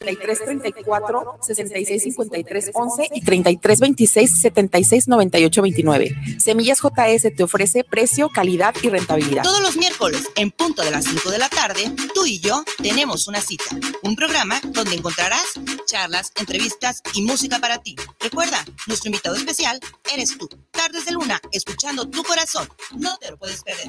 33 34 66 53 11 y 33 26 76 98 29. Semillas JS te ofrece precio, calidad y rentabilidad. Todos los miércoles, en punto de las 5 de la tarde, tú y yo tenemos una cita. Un programa donde encontrarás charlas, entrevistas y música para ti. Recuerda, nuestro invitado especial eres tú. Tardes de luna, escuchando tu corazón. No te lo puedes perder.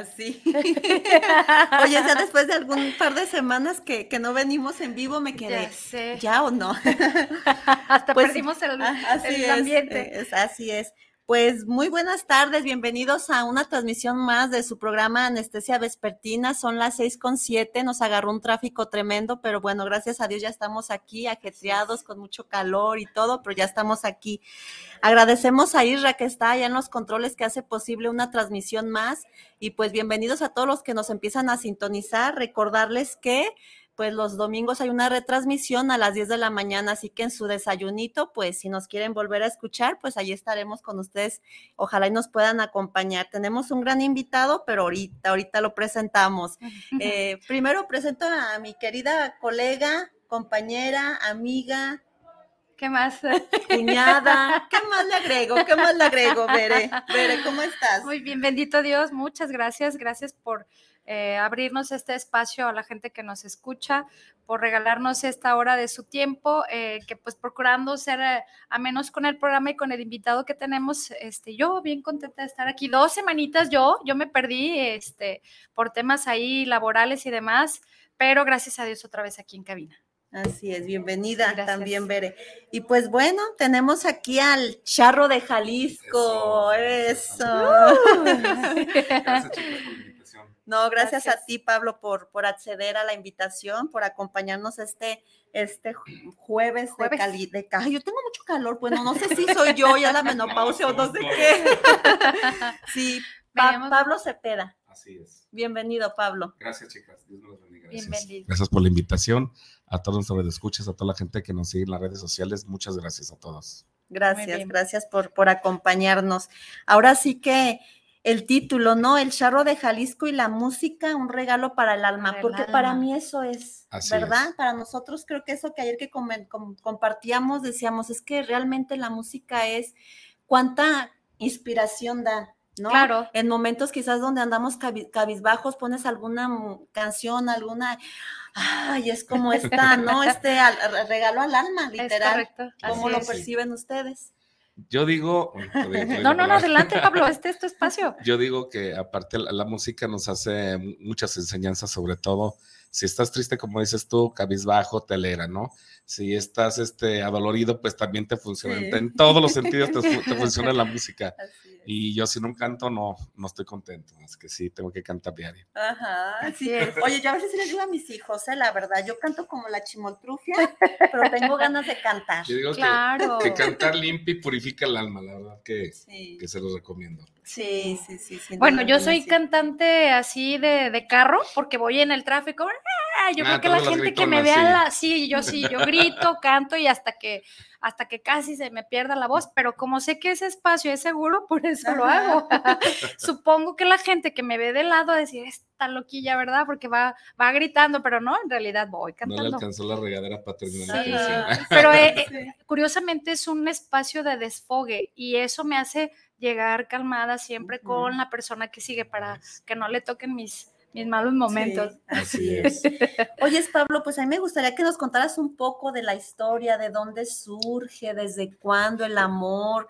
Ahora sí. Oye, ya después de algún par de semanas que, no venimos en vivo, me quedé. Ya, sé. ¿Ya o no? Hasta pues, perdimos el, así ambiente. así es. Pues muy buenas tardes, bienvenidos a una transmisión más de su programa Anestesia Vespertina. Son las seis con siete, nos agarró un tráfico tremendo, pero bueno, gracias a Dios ya estamos aquí, ajetreados, con mucho calor y todo, pero ya estamos aquí. Agradecemos a Isra que está allá en los controles que hace posible una transmisión más y pues bienvenidos a todos los que nos empiezan a sintonizar. Recordarles que pues los domingos hay una retransmisión a las 10 de la mañana, así que en su desayunito, pues si nos quieren volver a escuchar, pues ahí estaremos con ustedes. Ojalá y nos puedan acompañar. Tenemos un gran invitado, pero ahorita, ahorita lo presentamos. Eh, primero presento a mi querida colega, compañera, amiga, ¿Qué más? Cuñada. ¿Qué más le agrego? ¿Qué más le agrego, Bere? Bere, ¿cómo estás? Muy bien, bendito Dios. Muchas gracias. Gracias por eh, abrirnos este espacio a la gente que nos escucha, por regalarnos esta hora de su tiempo, eh, que pues procurando ser eh, a menos con el programa y con el invitado que tenemos, este, yo bien contenta de estar aquí. Dos semanitas yo, yo me perdí este, por temas ahí laborales y demás, pero gracias a Dios otra vez aquí en cabina. Así es, bienvenida también, Bere. Y pues bueno, tenemos aquí al charro de Jalisco. Eso. No, gracias, a ti, Pablo, por, por acceder a la invitación, por acompañarnos este, este jueves, de Cali. De, yo tengo mucho calor, bueno, no sé si soy yo ya la menopausia o no sé qué. sí, Pablo Cepeda. Así es. Bienvenido, Pablo. Gracias, chicas. Dios los bendiga. Gracias. Gracias por la invitación. A todos nuestros escuchas, a toda la gente que nos sigue en las redes sociales. Muchas gracias a todos. Gracias, gracias por, por acompañarnos. Ahora sí que el título, ¿no? El charro de Jalisco y la música, un regalo para el alma, porque para mí eso es, ¿verdad? Para nosotros creo que eso que ayer que compartíamos decíamos, es que realmente la música es cuánta inspiración da, ¿no? Claro. En momentos quizás donde andamos cabizbajos, pones alguna canción, alguna, ay, es como esta, ¿no? Este regalo al alma, literal. Es ¿Cómo lo perciben ustedes? Yo digo. no, no, no, adelante, Pablo, este es tu espacio. Yo digo que aparte la, música nos hace muchas enseñanzas, sobre todo si estás triste, como dices tú, cabizbajo, telera, ¿no? Si estás este, adolorido, pues también te funciona. En todos los sentidos te, te funciona la música. Y yo si no canto, no, no estoy contento. Es que sí, tengo que cantar diario. Ajá, sí. Oye, yo a veces les digo a mis hijos, eh, la verdad, yo canto como la chimoltrufia, pero tengo ganas de cantar. Yo digo claro. que, cantar limpia y purifica el alma, la verdad que, que se los recomiendo. Sí, sí, sí. bueno, yo soy cantante así de, de, carro porque voy en el tráfico. ¡ah! Yo creo ah, que la gente que me vea, la, sí, yo sí, yo grito, canto y hasta que hasta que casi se me pierda la voz, pero como sé que ese espacio es seguro, por eso lo hago. Supongo que la gente que me ve de lado a decir, esta loquilla, ¿verdad? Porque va, va gritando, pero no, en realidad voy cantando. No le alcanzó la regadera para terminar sí. Pero eh, eh, curiosamente es un espacio de desfogue y eso me hace llegar calmada siempre con la persona que sigue para que no le toquen mis mis malos momentos. así es. Oye, Pablo, pues a mí me gustaría que nos contaras un poco de la historia, de dónde surge, desde cuándo el amor.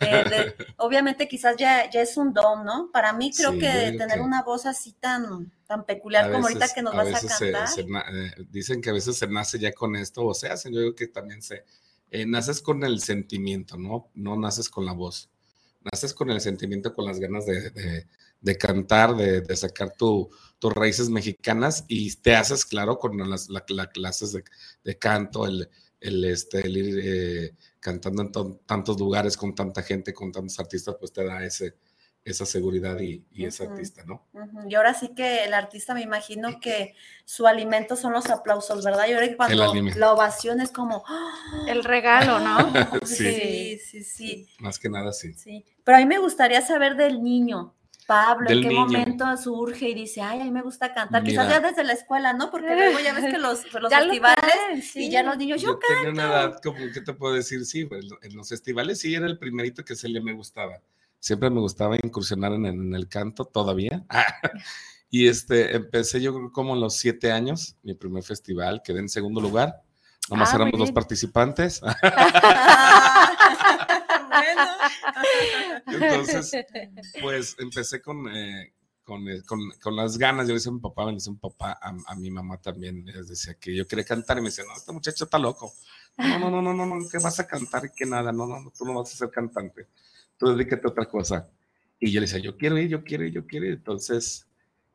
Eh, obviamente quizás ya, ya es un don, ¿no? Para mí creo que tener una voz así tan, tan peculiar como ahorita que nos vas a cantar. Eh, dicen que a veces se nace ya con esto, o sea, yo digo que también se, eh, naces con el sentimiento, ¿no? No naces con la voz. Naces con el sentimiento, con las ganas de, cantar, de, sacar tus raíces mexicanas y te haces, claro, con las clases de, canto, el, el, este, ir eh, cantando en tantos lugares con tanta gente, con tantos artistas, pues te da ese, esa seguridad y, ese artista, ¿no? Y ahora sí que el artista me imagino que su alimento son los aplausos, ¿verdad? Y ahora que cuando la ovación es como ¡ah! el regalo, ¿no? sí. sí, sí, Más que nada, sí. Sí. Pero a mí me gustaría saber del niño. Pablo, ¿en qué momento surge y dice, ay, a mí me gusta cantar? Quizás ya desde la escuela, ¿no? Porque luego ya ves que los, los festivales y ya los niños, yo, yo canto. Tenía una edad, como, ¿qué te puedo decir? Sí, pues, en los festivales sí era el primerito que se le me gustaba siempre me gustaba incursionar en, el canto todavía. y este, empecé yo como a los siete años, mi primer festival, quedé en segundo lugar. Nomás ah, éramos dos participantes. Entonces, pues empecé con, eh, eh, con, con, las ganas. Yo le decía a mi papá, me decía mi papá, a, mi mamá también, les decía que yo quería cantar y me decía, no, este muchacho está loco. No, no, no, no, no, no, que vas a cantar y que nada, no, no, tú no vas a ser cantante tú dedícate a otra cosa. Y yo le decía, yo quiero ir, yo quiero ir, yo quiero ir. Entonces,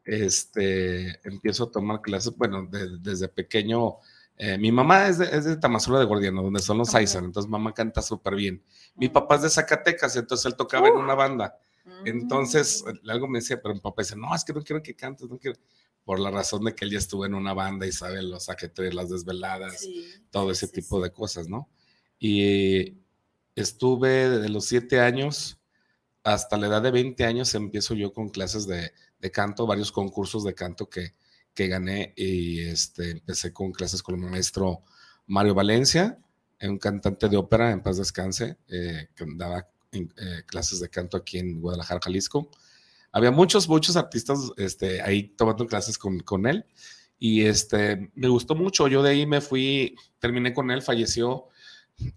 este, empiezo a tomar clases, bueno, desde pequeño. Eh, mi mamá es de, es de Tamazula de Gordiano, donde son los Aizan, entonces mamá canta súper bien. Mi papá es de Zacatecas, entonces él tocaba en una banda. Entonces, mm. algo me decía, pero mi papá dice, no, es que no quiero que cantes, no quiero. Por la razón de que él ya estuvo en una banda y sabe los ajetreos, las desveladas, todo ese tipo de cosas, ¿no? Y estuve desde los siete años hasta la edad de 20 años empiezo yo con clases de, canto, varios concursos de canto que, que gané y este, empecé con clases con el maestro Mario Valencia, un cantante de ópera, en paz descanse, eh, que daba eh, clases de canto aquí en Guadalajara, Jalisco. Había muchos, muchos artistas este, ahí tomando clases con, con él y este, me gustó mucho. Yo de ahí me fui, terminé con él, falleció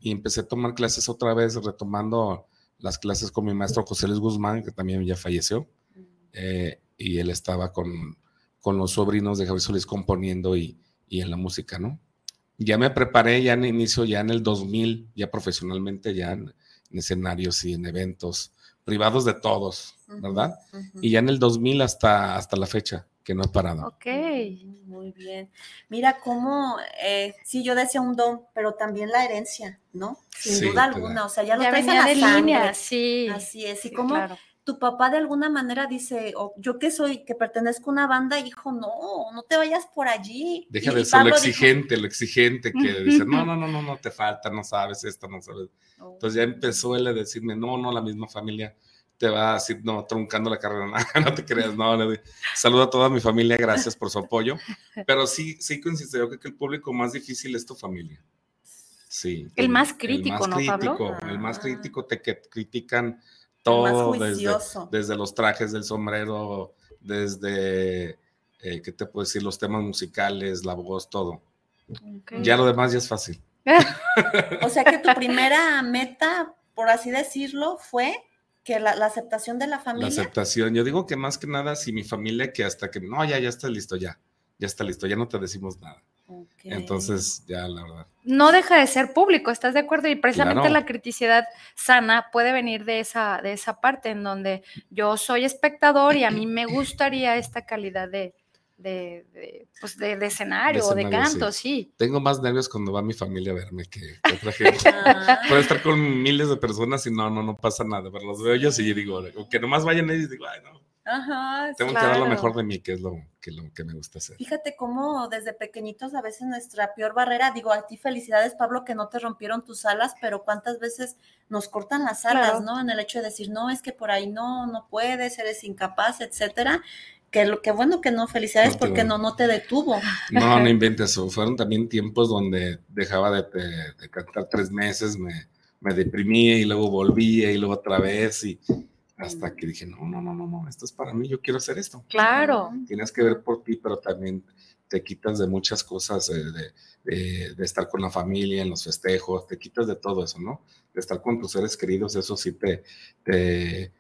y empecé a tomar clases otra vez, retomando las clases con mi maestro José Luis Guzmán, que también ya falleció, eh, y él estaba con, con los sobrinos de Javier Solís componiendo y, y, en la música, ¿no? Ya me preparé ya en inicio, ya en el 2000, ya profesionalmente, ya en, escenarios y en eventos privados de todos, ¿verdad? Y ya en el 2000 hasta, hasta la fecha que no he parado. Ok. Muy bien. Mira cómo, eh, sí, yo decía un don, pero también la herencia, ¿no? Sin duda alguna, o sea, ya lo traes en la de Línea, sí. Así es, y como tu papá de alguna manera dice, yo que soy, que pertenezco a una banda, hijo, no, no te vayas por allí. Deja de ser lo exigente, lo exigente que dice, no, no, no, no, no te falta, no sabes esto, no sabes. Entonces ya empezó él a decirme, no, no, la misma familia te va así, no, truncando la carrera, no, te creas, no, saludo a toda mi familia, gracias por su apoyo, pero sí, sí coincido, yo creo que el público más difícil es tu familia. Sí. El, más crítico, ¿no, Pablo? El más crítico, te que critican todo, desde, desde, los trajes del sombrero, desde, eh, ¿qué te puedo decir? Los temas musicales, la voz, todo. Ya lo demás ya es fácil. o sea que tu primera meta, por así decirlo, fue que la, aceptación de la familia. La aceptación, yo digo que más que nada, si mi familia que hasta que, no, ya, ya está listo, ya, ya está listo, ya no te decimos nada. Entonces, ya la verdad. No deja de ser público, ¿estás de acuerdo? Y precisamente la criticidad sana puede venir de esa, de esa parte en donde yo soy espectador y a mí me gustaría esta calidad de, de, pues de, escenario o de canto, sí. Tengo más nervios cuando va mi familia a verme que, otra gente. Ah. Puedo estar con miles de personas y no, no, no pasa nada. Pero los veo yo y digo, que nomás vayan ellos y digo, ay, no. Ajá, Tengo que dar lo mejor de mí, que es lo que, lo que me gusta hacer. Fíjate cómo desde pequeñitos a veces nuestra peor barrera, digo a ti felicidades Pablo que no te rompieron tus alas, pero cuántas veces nos cortan las alas, ¿no? En el hecho de decir, no, es que por ahí no, no puedes, eres incapaz, etcétera que, bueno que no, felicidades porque no, no te detuvo. No, no inventes eso. Fueron también tiempos donde dejaba de, cantar tres meses, me, me, deprimía y luego volvía y luego otra vez y hasta que dije, no, no, no, no, no, esto es para mí, yo quiero hacer esto. Claro. Tienes que ver por ti, pero también te quitas de muchas cosas, de, de, estar con la familia, en los festejos, te quitas de todo eso, ¿no? De estar con tus seres queridos, eso sí te, te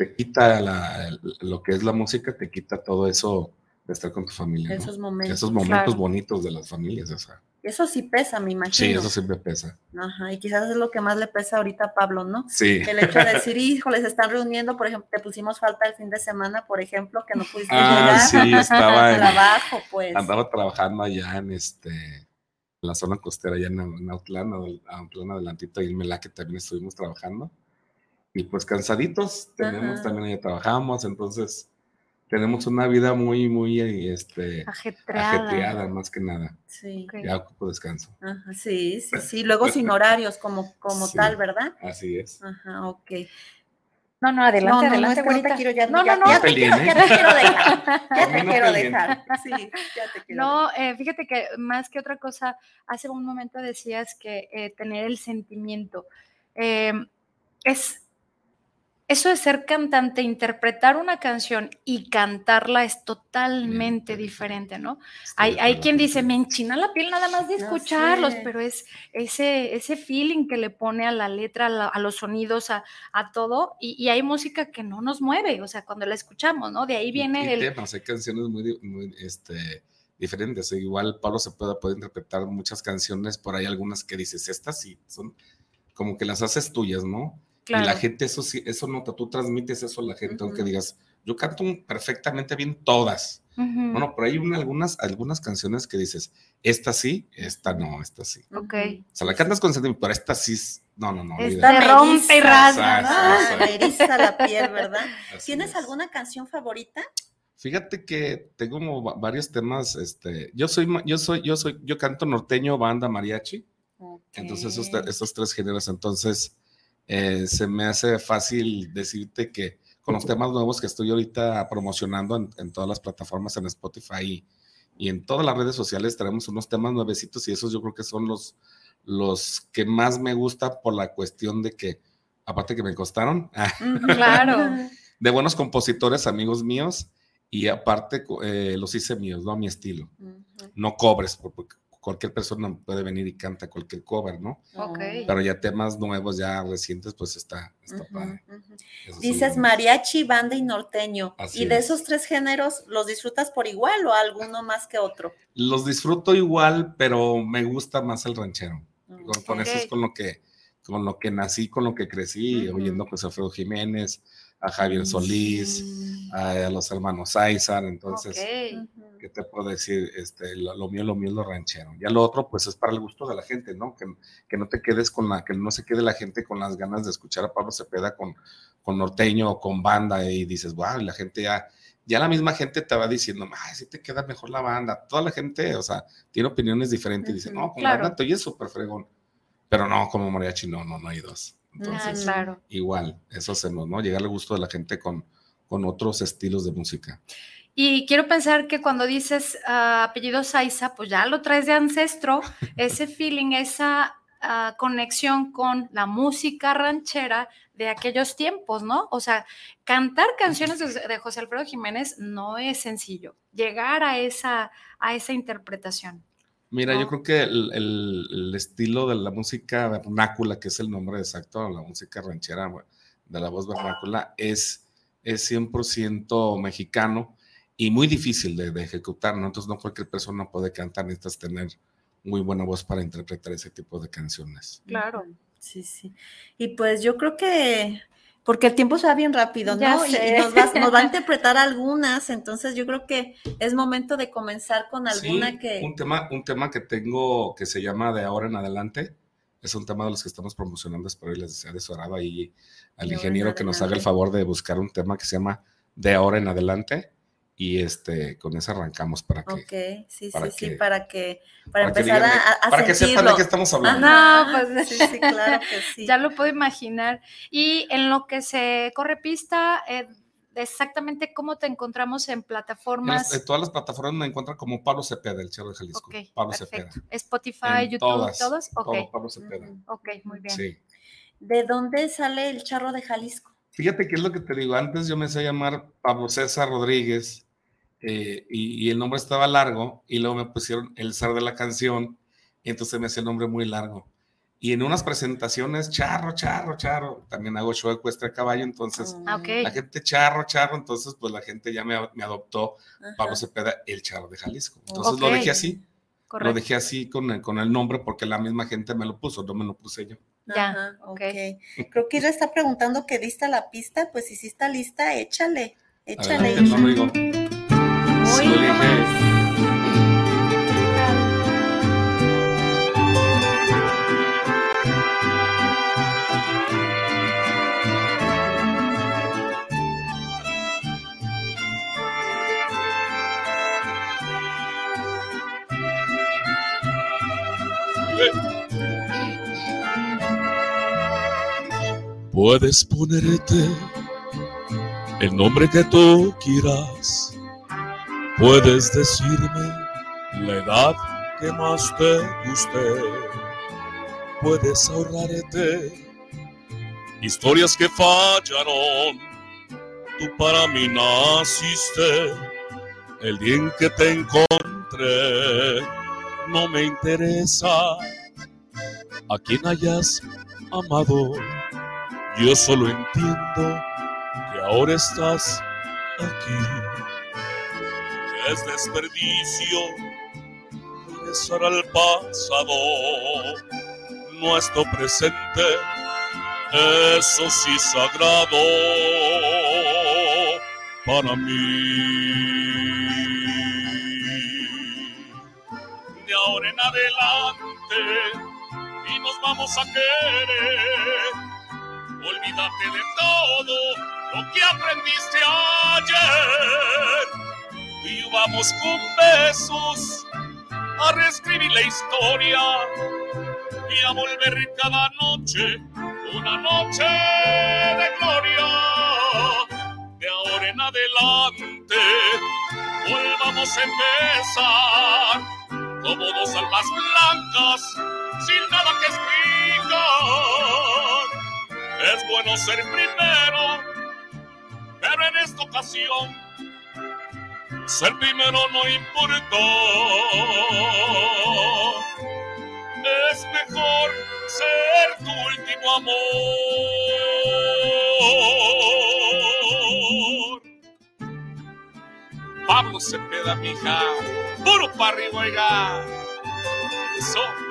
te quita lo que es la música, te quita todo eso de estar con tu familia. Esos momentos. Esos momentos bonitos de las familias. O sea. Eso sí pesa, me imagino. Sí, eso siempre pesa. Ajá, y quizás es lo que más le pesa ahorita a Pablo, ¿no? Sí. El hecho de decir, híjole, se están reuniendo, por ejemplo, te pusimos falta el fin de semana, por ejemplo, que no pudiste Ah, llegar sí, estaba en- trabajo, pues. Andaba trabajando allá en este en la zona costera, allá en, en Autlán, Autlán adelantito, y en Melaque también estuvimos trabajando. Y pues cansaditos, tenemos Ajá. también ahí trabajamos, entonces tenemos una vida muy, muy este, Ajetreada. ajetreada más que nada. Sí. Ok. Ya ocupo descanso. Ajá, sí, sí, sí. Luego sin horarios como, como Sí. tal, ¿verdad? Así es. Ajá, ok. No, no, adelante, no, no, adelante, no, es que quiero ya, No, ya, no, no. ya te quiero, ya te quiero dejar. Ya te quiero peleen. dejar. Sí, ya te quiero No, eh, fíjate que más que otra cosa, hace un momento decías que eh, tener el sentimiento eh, es eso de ser cantante, interpretar una canción y cantarla es totalmente Bien, diferente, ¿no? Hay, quien dice, me enchina la piel nada más de escucharlos, sé. pero es ese, ese feeling que le pone a la letra, a, la- a los sonidos, a, a todo, y, y hay música que no nos mueve, o sea, cuando la escuchamos, ¿no? De ahí viene el... temas, hay canciones muy, este, diferentes. Igual Pablo se puede, puede interpretar muchas canciones, por ahí algunas que dices, estas sí, son como que las haces tuyas, ¿no? Y la Claro. gente eso sí, eso nota, tú transmites eso a la gente, aunque Ujú. digas, yo canto perfectamente bien todas. Ujú, Bueno, pero hay una- algunas, algunas canciones que dices, esta sí, esta no, esta sí. Ok. O sea, la cantas con sentimiento, pero esta sí, no, no, no. Esta me rompe y rasga, ¿no? Me eriza la piel, ¿verdad? Así ¿Tienes es. alguna canción favorita? Fíjate que tengo como va- varios temas, este, yo soy, yo soy, yo soy, yo canto norteño, banda, mariachi, entonces esos, esos tres géneros, entonces eh, se me hace fácil decirte que con los temas nuevos que estoy ahorita promocionando en, en todas las plataformas, en Spotify y, y en todas las redes sociales, tenemos unos temas nuevecitos y esos yo creo que son los, los que más me gusta por la cuestión de que, aparte que me costaron. Claro. de buenos compositores, amigos míos, y aparte eh, los hice míos, ¿no? A mi estilo. Ujú. No cobres, por- porque cualquier persona puede venir y canta cualquier cover, ¿no? Ok. Pero ya temas nuevos, ya recientes, pues está, está padre. Dices mariachi, banda y norteño. Así ¿Y de es. esos tres géneros los disfrutas por igual o alguno más que otro? Los disfruto igual, pero me gusta más el ranchero. Con, con eso es con lo que con lo que nací, con lo que crecí, oyendo pues a Alfredo Jiménez, a Javier Solís, a, a los hermanos Aizar, entonces Ok. ¿Qué te puedo decir? Este, lo, lo mío, lo mío es lo ranchero. Ya lo otro, pues es para el gusto de la gente, ¿no? Que, que no te quedes con la, que no se quede la gente con las ganas de escuchar a Pablo Cepeda con, con norteño o con banda y dices, wow, y la gente ya, ya la misma gente te va diciendo, ay, sí te queda mejor la banda. Toda la gente, o sea, tiene opiniones diferentes y dice, no, con claro. banda te oyes súper fregón. Pero no, como mariachi, no, no, no hay dos. Ah, Entonces, claro. igual, eso hacemos, ¿no? Llegar al gusto de la gente con, con otros estilos de música. Y quiero pensar que cuando dices ah, apellido Saiza, pues ya lo traes de ancestro, ese feeling, esa ah, conexión con la música ranchera de aquellos tiempos, ¿no? O sea, cantar canciones de, de José Alfredo Jiménez no es sencillo. Llegar a esa, a esa interpretación. Mira, ¿no? yo creo que el, el- el estilo de la música vernácula, que es el nombre exacto, la música ranchera de la voz vernácula, es, es 100% mexicano y muy difícil de, de ejecutar, ¿no? Entonces no cualquier persona puede cantar, necesitas tener muy buena voz para interpretar ese tipo de canciones. Claro. Sí, sí. Y pues yo creo que, porque el tiempo se va bien rápido, ¿no? Y- sé. Y nos va, nos va a interpretar algunas, entonces yo creo que es momento de comenzar con alguna Sí, que... Un tema, un tema que tengo que se llama De ahora en adelante. Es un tema de los que estamos promocionando. Espero y les desea de su agrado ahí al ingeniero que nos haga el favor de buscar un tema que se llama De ahora en adelante. Y este, con eso arrancamos para que, Ok, sí, para sí, sí, que- para que, para, para que, empezar digan de- a, a para que sepan de sentirlo. qué estamos hablando. No, Ajá, pues- sí, sí, claro que sí. Ya lo puedo imaginar. Y en lo que se corre pista, eh, exactamente cómo te encontramos en En, las- plataformas. en todas las plataformas me encuentran como Pablo Cepeda, el Cerro de Jalisco. Ok, Pablo perfecto. Cepeda. Spotify, En YouTube, todas, todos. Ok, todo Pablo Cepeda. Ok, muy bien. Sí. ¿De dónde sale el charro de Jalisco? Fíjate que es lo que te digo. Antes yo me sé llamar Pablo César Rodríguez eh, y, y el nombre estaba largo y luego me pusieron el zar de la canción y entonces me hacía el nombre muy largo. Y en unas presentaciones, charro, charro, charro, también hago show ecuestre a caballo, entonces Ah, ok. la gente charro, charro, entonces pues la gente ya me, me adoptó Ajá. Pablo Cepeda, el charro de Jalisco. Entonces lo Ok. dejé así. Lo dejé así con el, con el nombre porque la misma gente me lo puso, no me lo puse yo. Ya, Ajá, okay. ok. Creo que ella está preguntando que dista la pista, pues si sí está lista, échale, échale. Adelante, no lo. Puedes ponerte el nombre que tú quieras. Puedes decirme la edad que más te guste. Puedes ahorrarte historias que fallaron. Tú para mí naciste el día en que te encontré. No me interesa a quien hayas amado yo solo entiendo que ahora estás aquí. Es desperdicio regresar al pasado. Nuestro presente, eso sí sagrado para mí. De ahora en adelante y nos vamos a querer Olvídate de todo lo que aprendiste ayer. Y vamos con besos a reescribir la historia y a volver cada noche una noche de gloria. De ahora en adelante volvamos a empezar como dos almas blancas sin nada que explicar es bueno ser primero, pero en esta ocasión ser primero no importa. Es mejor ser tu último amor. Pablo Cepeda, mija, puro para oiga. Eso.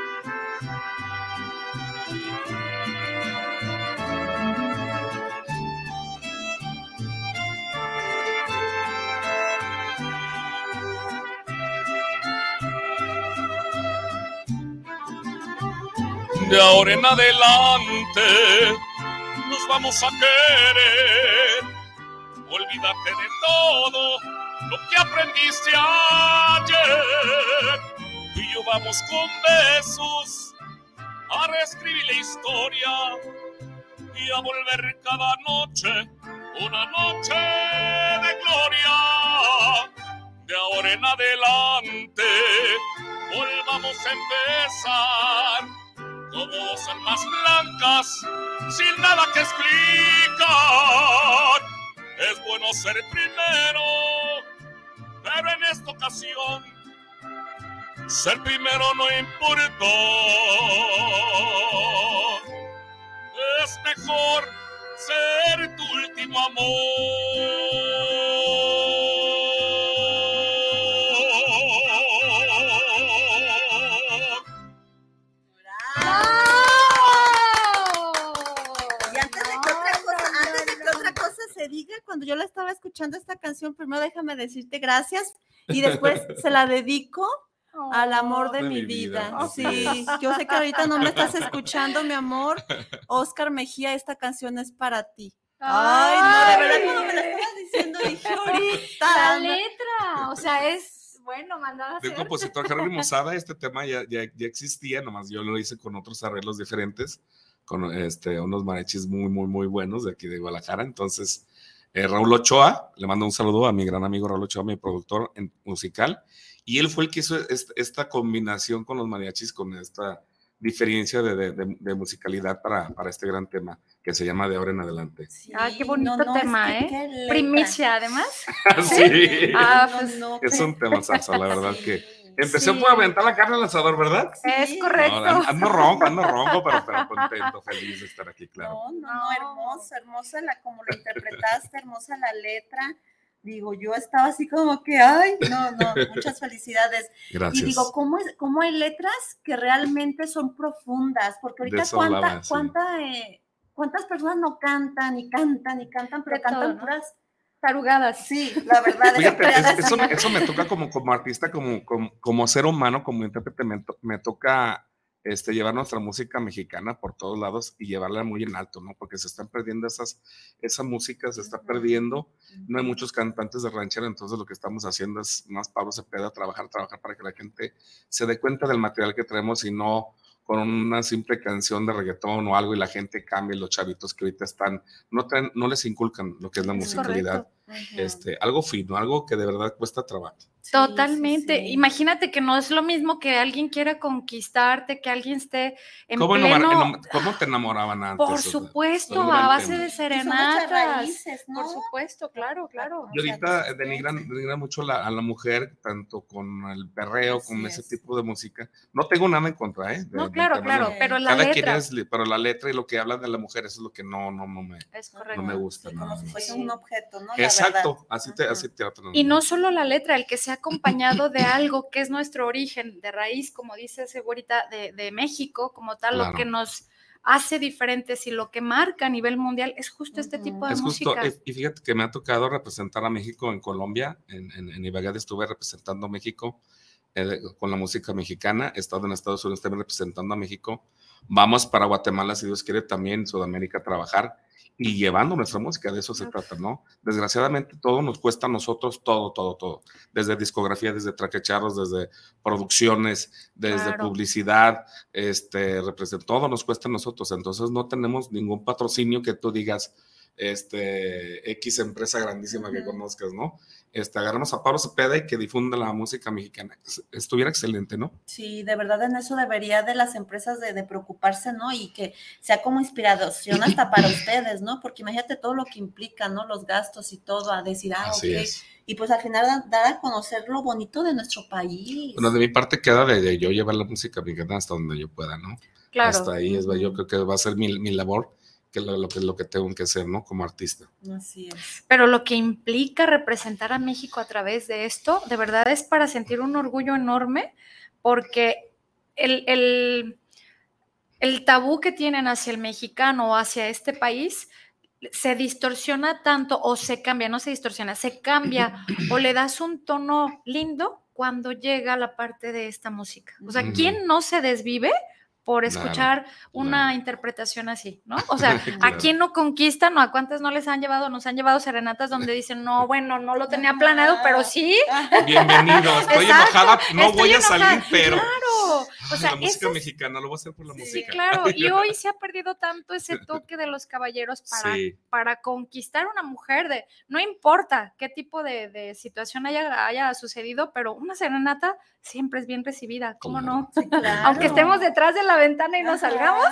De ahora en adelante nos vamos a querer. Olvídate de todo lo que aprendiste ayer. Y yo vamos con besos a reescribir la historia y a volver cada noche una noche de gloria. De ahora en adelante volvamos a empezar como más blancas, sin nada que explicar. Es bueno ser primero, pero en esta ocasión, ser primero no importa. Es mejor ser tu último amor. Cuando yo la estaba escuchando esta canción, primero déjame decirte gracias y después se la dedico al amor de, mi vida. Sí, yo sé que ahorita no me estás escuchando, mi amor. Oscar Mejía, esta canción es para ti. Ay, no, de verdad, cuando me la estabas diciendo, dije ahorita. La letra, o sea, es bueno, mandada. De compositor Harry Mosada, este tema ya, ya, ya, existía, nomás yo lo hice con otros arreglos diferentes, con este, unos mariachis muy, muy, muy buenos de aquí de Guadalajara. Entonces, eh, Raúl Ochoa, le mando un saludo a mi gran amigo Raúl Ochoa, mi productor en, musical, y él fue el que hizo esta, combinación con los mariachis, con esta diferencia de, musicalidad para, para, este gran tema que se llama De ahora en adelante. ah, qué bonito tema, ¿eh? Primicia, además. sí. Ah, pues, es un tema salsa, la verdad que Empecé por aventar la carne al asador, ¿verdad? Es correcto. No, ando ronco, ando ronco, pero, pero, contento, feliz de estar aquí, claro. No, no, no, hermosa, hermosa la como lo interpretaste, hermosa la letra. digo, yo estaba así como que, ay, no, no, muchas felicidades. Gracias. Y digo, ¿cómo, es, ¿cómo hay letras que realmente son profundas? Porque ahorita cuánta, cuánta, eh, cuántas personas no cantan y cantan y cantan, pero cantan puras tarugadas. Sí, la verdad. eso, eso, me toca como, como artista, como, como, como ser humano, como intérprete, me, me toca este, llevar nuestra música mexicana por todos lados y llevarla muy en alto, ¿no? Porque se están perdiendo esas, esa música, se está perdiendo. No hay muchos cantantes de ranchera, entonces lo que estamos haciendo es más Pablo Cepeda, trabajar, trabajar para que la gente se dé cuenta del material que traemos y no con una simple canción de reggaetón o algo y la gente cambie, los chavitos que ahorita están, no, no les inculcan lo que es la musicalidad, este, algo fino, algo que de verdad cuesta trabajo. Totalmente. Imagínate que no es lo mismo que alguien quiera conquistarte, que alguien esté en ¿Cómo, pleno... ¿Cómo te enamoraban antes? Por supuesto, a base de serenatas. Por supuesto, claro, claro. Y ahorita denigran, mucho a la mujer, tanto con el perreo, con ese tipo de música. No tengo nada en contra, ¿eh? no, claro, claro, pero la letra. pero la letra y lo que hablan de la mujer, eso es lo que no, no, no, me, no me gusta. como si fuese un objeto, ¿no? Exacto, así te, así te Y no solo la letra, el que se acompañado de algo que es nuestro origen, de raíz, como dice Segurita, de, de México, como tal, lo que nos hace diferentes y lo que marca a nivel mundial es justo este tipo de es música. Justo, y fíjate que me ha tocado representar a México en Colombia, en, en, en Ibagué estuve representando a México eh, con la música mexicana, he estado en Estados Unidos también representando a México, vamos para Guatemala, si Dios quiere, también Sudamérica a trabajar y llevando nuestra música, de eso se trata, ¿no? Desgraciadamente todo nos cuesta a nosotros, todo, todo, todo, desde discografía, desde traquecharros, desde producciones, desde publicidad, este, todo nos cuesta a nosotros, entonces no tenemos ningún patrocinio que tú digas, este, X empresa grandísima que conozcas, ¿no? Este, agarramos a Pablo Cepeda y que difunda la música mexicana. Estuviera excelente, ¿no? Sí, de verdad en eso debería de las empresas de, preocuparse, ¿no? Y que sea como inspiración hasta para ustedes, ¿no? Porque imagínate todo lo que implica, ¿no? Los gastos y todo, a decir, ah, ok. Y pues al final dar a conocer lo bonito de nuestro país. Bueno, de mi parte queda de, yo llevar la música mexicana hasta donde yo pueda, ¿no? Claro. Hasta ahí, es, yo creo que va a ser mi, mi labor que lo, lo, que lo que tengo que hacer, ¿no? Como artista. Así es. Pero lo que implica representar a México a través de esto, de verdad es para sentir un orgullo enorme, porque el, el, el tabú que tienen hacia el mexicano o hacia este país se distorsiona tanto o se cambia, no se distorsiona, se cambia o le das un tono lindo cuando llega la parte de esta música. O sea, ¿quién no se desvive? Por escuchar una interpretación así, ¿no? O sea, ¿a quién no conquistan o a cuántas no les han llevado? Nos han llevado serenatas donde dicen, no, bueno, no lo tenía planeado, pero sí. Bienvenido, estoy enojada, no voy a salir, pero. Claro. O sea, la música mexicana, lo voy a hacer por la música. Sí, claro, y hoy se ha perdido tanto ese toque de los caballeros para, para conquistar una mujer, de no importa qué tipo de, situación haya, haya sucedido, pero una serenata siempre es bien recibida, ¿cómo no? Aunque estemos detrás de la ventana y no salgamos.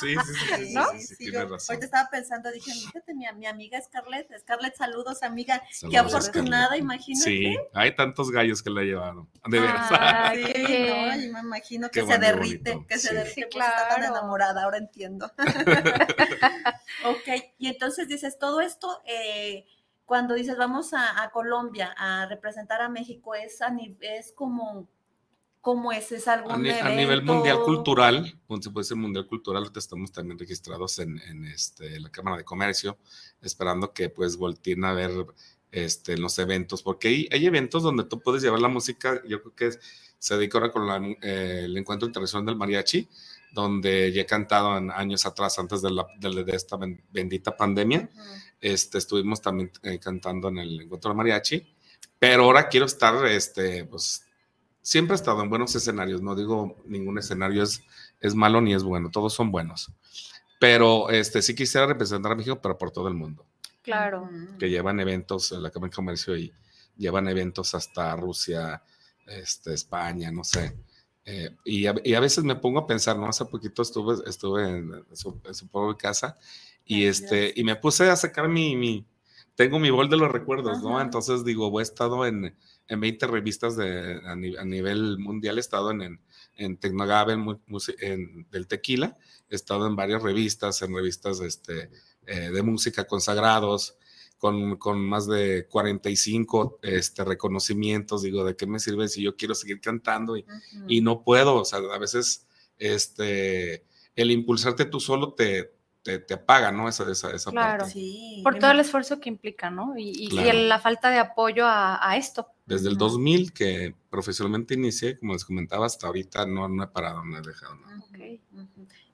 Sí, sí, sí. ¿No? sí, Hoy te estaba pensando, dije, fíjate, mi, mi, amiga Scarlett, Scarlett, saludos, amiga, qué afortunada, imagínate. Sí, hay tantos gallos que la he llevado, de veras. sí, no, me imagino que se derrite, que se derrite, claro. está tan enamorada, ahora entiendo. ok, y entonces dices, todo esto... Eh, cuando dices vamos a, Colombia a representar a México, es, es como, ¿cómo es? ¿Es algún a, a nivel mundial cultural, se puede ser mundial cultural, estamos también registrados en, en este, la Cámara de Comercio, esperando que pues volteen a ver este, los eventos, porque hay, hay, eventos donde tú puedes llevar la música, yo creo que se dedica ahora con eh, el Encuentro Internacional del Mariachi, donde ya he cantado en años atrás, antes de, la, de, esta bendita pandemia. este, estuvimos también eh, cantando en el Encuentro de Mariachi, pero ahora quiero estar, este, pues, siempre he estado en buenos escenarios, no digo ningún escenario es, es malo ni es bueno, todos son buenos. Pero este, sí quisiera representar a México, pero por todo el mundo. Claro. Que llevan eventos en la Cámara de Comercio y llevan eventos hasta Rusia, este, España, no sé. Eh, y, a, veces me pongo a pensar, ¿no? Hace poquito estuve, estuve en, su, en casa y, este, y me puse a sacar mi, mi, tengo mi bol de los recuerdos, ¿no? Entonces digo, he estado en, en 20 revistas de, a, nivel mundial, he estado en, en, en en, del tequila, he estado en varias revistas, en revistas este, eh, de música consagrados, con, con, más de 45 este, reconocimientos, digo, ¿de qué me sirve si yo quiero seguir cantando y, y no puedo? O sea, a veces este, el impulsarte tú solo te, te, te apaga, ¿no? Esa, esa, esa claro. parte. Sí, Por todo el esfuerzo que implica, ¿no? Y, y, claro. y la falta de apoyo a, a esto. Desde el 2000 que profesionalmente inicié, como les comentaba, hasta ahorita no, no he parado, no he dejado nada. Okay.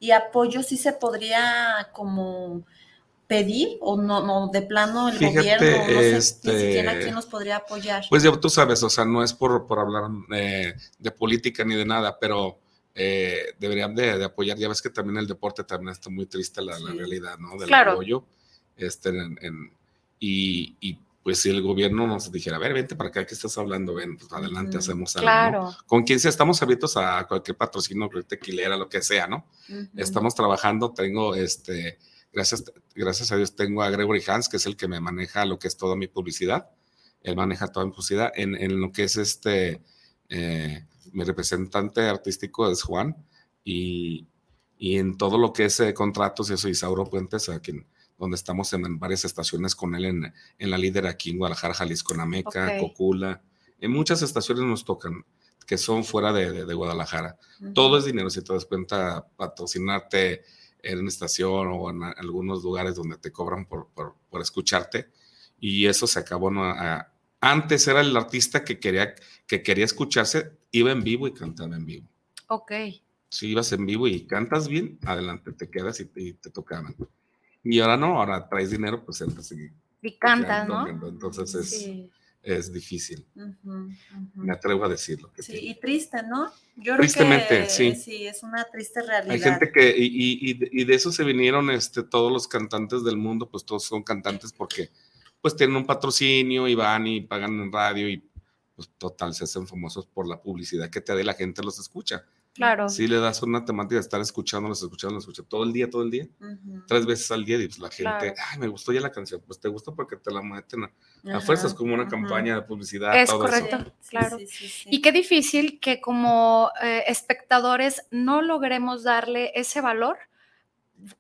Y apoyo sí se podría como pedir o no, no de plano el Fíjate, gobierno, no sé este, ni siquiera quién nos podría apoyar. Pues ya tú sabes, o sea, no es por, por hablar eh, de política ni de nada, pero eh, deberían de, de, apoyar. Ya ves que también el deporte también está muy triste la, sí. la realidad, ¿no? Del claro. apoyo. Este, en, en, y, y, pues si el gobierno nos dijera, a ver, vente para acá, ¿qué estás hablando? Ven, pues adelante, mm, hacemos algo. Claro. ¿no? Con quien sea, estamos abiertos a cualquier patrocinio, tequilera, lo que sea, ¿no? Uh -huh. Estamos trabajando, tengo este, gracias, gracias a Dios, tengo a Gregory Hans, que es el que me maneja lo que es toda mi publicidad. Él maneja toda mi publicidad en, en lo que es este, eh, mi representante artístico es Juan, y, y en todo lo que es eh, contratos, soy Isauro Puentes, a quien donde estamos en, en, varias estaciones con él en, en, la líder aquí en Guadalajara, Jalisco, Nameca, okay. Cocula. En muchas estaciones nos tocan que son fuera de, de, de Guadalajara. Uh -huh. Todo es dinero, si te das cuenta, patrocinarte en una estación o en algunos lugares donde te cobran por, por, por escucharte. Y eso se acabó. ¿no? A, antes era el artista que quería, que quería escucharse, iba en vivo y cantaba en vivo. Ok. Si ibas en vivo y cantas bien, adelante, te quedas y te, y te tocaban. Y ahora no, ahora traes dinero, pues entras y, y cantas, ¿no? Entonces es, sí. es difícil. Uh -huh, uh -huh. Me atrevo a decirlo. Que sí, y triste, ¿no? Yo Tristemente, creo que, sí. Sí, es una triste realidad. Hay gente que, y, y, y, de eso se vinieron este, todos los cantantes del mundo, pues todos son cantantes porque pues tienen un patrocinio y van y pagan en radio y pues total se hacen famosos por la publicidad que te da y la gente los escucha. Claro. Si le das una temática de estar escuchándolos, escuchándolos, escuchando todo el día, todo el día, uh -huh. tres veces al día, y pues la gente, claro. ay, me gustó ya la canción, pues te gusta porque te la meten a, a fuerzas, como una uh -huh. campaña de publicidad. Es todo correcto, eso. claro. Sí, sí, sí, y qué difícil que como eh, espectadores no logremos darle ese valor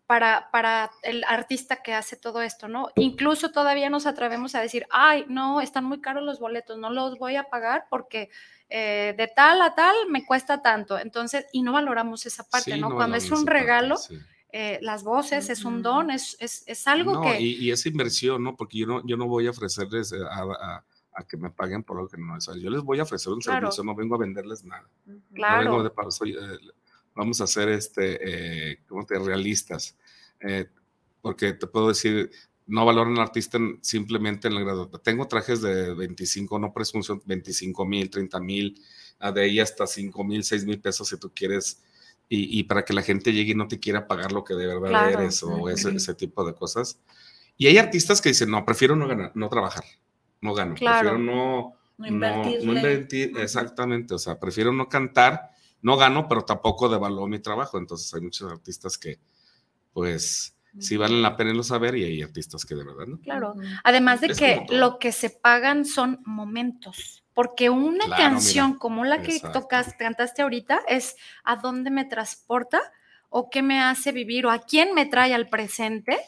para, para el artista que hace todo esto, ¿no? Incluso todavía nos atrevemos a decir, ay, no, están muy caros los boletos, no los voy a pagar porque eh, de tal a tal me cuesta tanto. Entonces, y no valoramos esa parte, Sí, ¿no? no Cuando es un regalo, parte, sí. eh, las voces, es un don, es, es, es algo No, que... y, y es inversión, ¿no? Porque yo no, yo no voy a ofrecerles eh, a, a- a que me paguen por algo que no es. Yo les voy a ofrecer un Claro. servicio, no vengo a venderles nada. No vengo Claro, de para- soy, eh, vamos a ser este, eh, ¿cómo te realistas? Eh, porque te puedo decir, no valoran al artista en- simplemente en el grado. Tengo trajes de 25, no presunción, 25 mil, 30 mil, ah, de ahí hasta 5 mil, 6 mil pesos si tú quieres. Y, y para que la gente llegue y no te quiera pagar lo que de verdad Claro. eres o ese, ese tipo de cosas. Y hay artistas que dicen, no, prefiero no ganar, no trabajar, no gano, Claro. prefiero no, No no, invertir, exactamente, o sea, prefiero no cantar, no gano, pero tampoco devalúo mi trabajo. Entonces hay muchos artistas que, pues, sí valen la pena irlo saber y hay artistas que de verdad no. claro. Además de Es que lo que se pagan son momentos, porque una Claro, canción mira, como la que exacto. tocas, cantaste ahorita es a dónde me transporta o qué me hace vivir o a quién me trae al presente.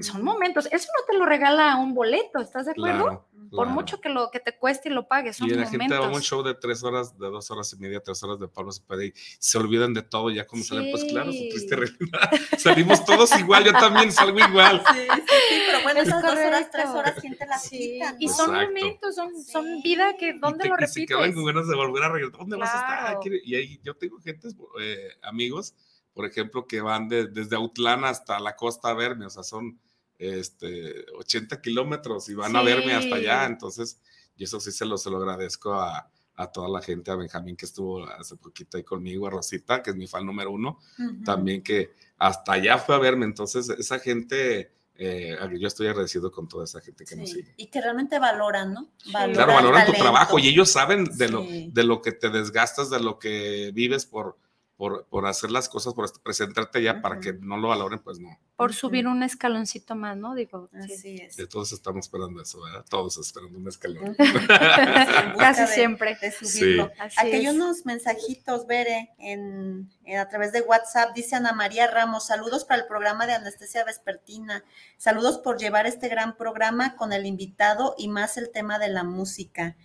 Son momentos. Eso no te lo regala un boleto, ¿estás de acuerdo? Claro, Por claro. mucho que lo que te cueste y lo pagues, son Y la gente va a un momentos. show de tres horas, de dos horas y media, tres horas de Pablo Cepeda y se olvidan de todo. Ya como salen, pues claro, su triste Sí. realidad. Salimos todos igual, yo también salgo igual. Sí, sí, sí, pero bueno, Es esas dos horas, tres horas, ¿quién te las Sí, quita? Y son Exacto. momentos, son, son Sí. vida que Y ¿dónde te- lo y se quedan repites? con ganas de volver a regresar. ¿Dónde vas a estar? Claro. Quiere- Y ahí yo tengo gente, eh, amigos, por ejemplo, que van de- desde Autlán hasta la costa a verme, o sea, son este, 80 kilómetros y van a verme hasta allá. Sí. Entonces, y eso sí se lo, se lo agradezco a, a toda la gente, a Benjamín que estuvo hace poquito ahí conmigo, a Rosita, que es mi fan número uno, Ujú. también que hasta allá fue a verme. Entonces, esa gente, eh, yo estoy agradecido con toda esa gente que nos Sí, sigue. Y que realmente valoran, ¿no? Claro, el valoran tu trabajo y ellos saben de, lo, Sí. de lo que te desgastas, de lo que vives por, por, por hacer las cosas, por presentarte ya para que no lo valoren, pues no. Por subir un escaloncito más, ¿no? Digo, sí. Así es. Y todos estamos esperando eso, ¿verdad? Todos esperando un escalón. Casi de- siempre. de subirlo. Así Aquí hay unos mensajitos, Bere, en, en- a través de WhatsApp. Dice Ana María Ramos, saludos para el programa de anestesia vespertina. Saludos por llevar este gran programa con el invitado y más el tema de la música.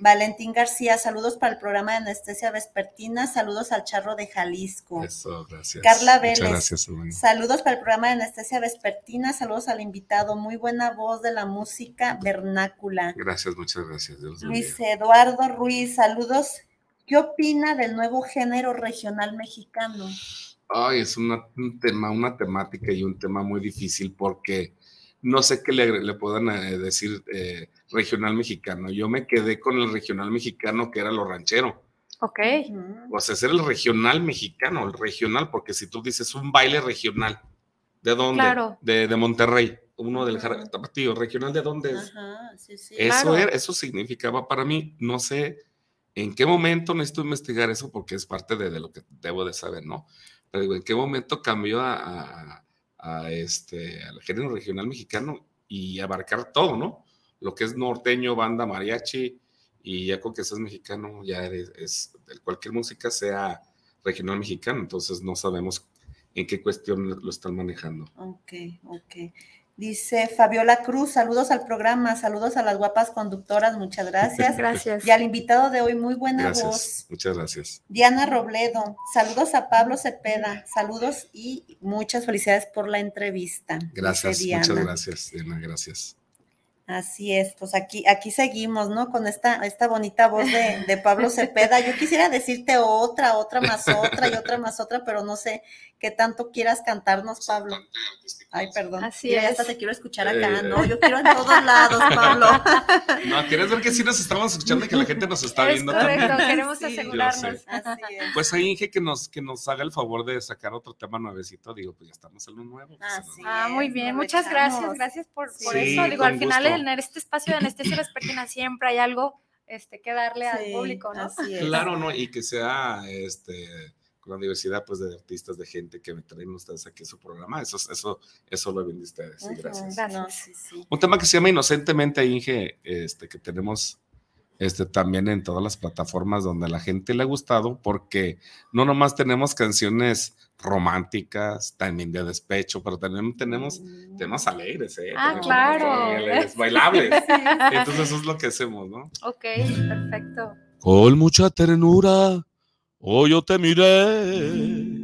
Valentín García, saludos para el programa de anestesia vespertina. Saludos al charro de Jalisco. Eso, gracias. Carla Vélez. Gracias. Saludos para el programa de anestesia vespertina. Saludos al invitado. Muy buena voz de la música vernácula. Gracias, muchas gracias. Dios. Luis Eduardo Ruiz, saludos. ¿Qué opina del nuevo género regional mexicano? Ay, es una- un tema, una temática y un tema muy difícil porque no sé qué le, le puedan eh, decir eh, regional mexicano. Yo me quedé con el regional mexicano que era lo ranchero. Ok. O sea, ser el regional mexicano, el regional, porque si tú dices un baile regional, ¿de dónde? Claro. De, de Monterrey, uno del Tapatío, regional de dónde es. Ajá, sí, sí. Eso, Claro. era, eso significaba para mí, no sé en qué momento necesito investigar eso porque es parte de, de lo que debo de saber, ¿no? Pero digo, en qué momento cambió a, a- a este, al género regional mexicano y abarcar todo, ¿no? Lo que es norteño, banda, mariachi, y ya con que seas mexicano, ya eres, es, cualquier música sea regional mexicano, entonces no sabemos en qué cuestión lo están manejando. Ok, ok. Dice Fabiola Cruz, saludos al programa, saludos a las guapas conductoras, muchas gracias. Gracias. Y al invitado de hoy, muy buena Gracias, voz. muchas gracias. Diana Robledo, saludos a Pablo Cepeda, saludos y muchas felicidades por la entrevista. Gracias, muchas gracias, Diana, gracias. Así es, pues aquí, aquí seguimos, ¿no? Con esta, esta bonita voz de, de Pablo Cepeda. Yo quisiera decirte otra, otra más otra y otra más otra, pero no sé qué tanto quieras cantarnos, Pablo. Ay, perdón. Así Mira, ya es. hasta te quiero escuchar acá, Eh. ¿no? Yo quiero en todos lados, Pablo. No, ¿quieres ver que sí nos estamos escuchando y que la gente nos está es viendo correcto, también? queremos Sí, asegurarnos. Así es. Pues ahí Inge que nos, que nos haga el favor de sacar otro tema nuevecito. Digo, pues ya estamos en lo nuevo. pues, Así ¿no? Ah, muy bien, muchas gracias, gracias por, por Sí, eso. Digo, al final gusto. en este espacio de anestesia vespertina siempre hay algo este, que darle al público, ¿no? Así es. Claro, ¿no? Y que sea este con la diversidad pues de artistas, de gente que me traen ustedes aquí en su programa. Eso, eso, eso lo ven de ustedes. Sí, gracias. Sí, sí. Un tema que se llama Inocentemente, Inge, este, que tenemos este, también en todas las plataformas donde a la gente le ha gustado, porque no nomás tenemos canciones románticas, también de despecho, pero también tenemos temas alegres, ¿eh? Ah, Tenemos claro. alegres, bailables. Entonces eso es lo que hacemos, ¿no? Ok, perfecto. Con mucha ternura, hoy yo te miré.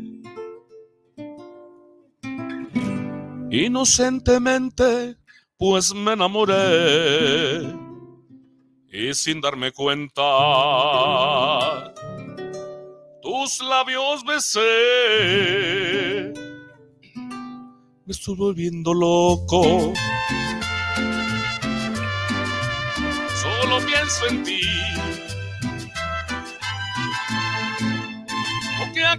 Inocentemente, pues me enamoré. Y sin darme cuenta, tus labios besé. Me estoy volviendo loco. Solo pienso en ti.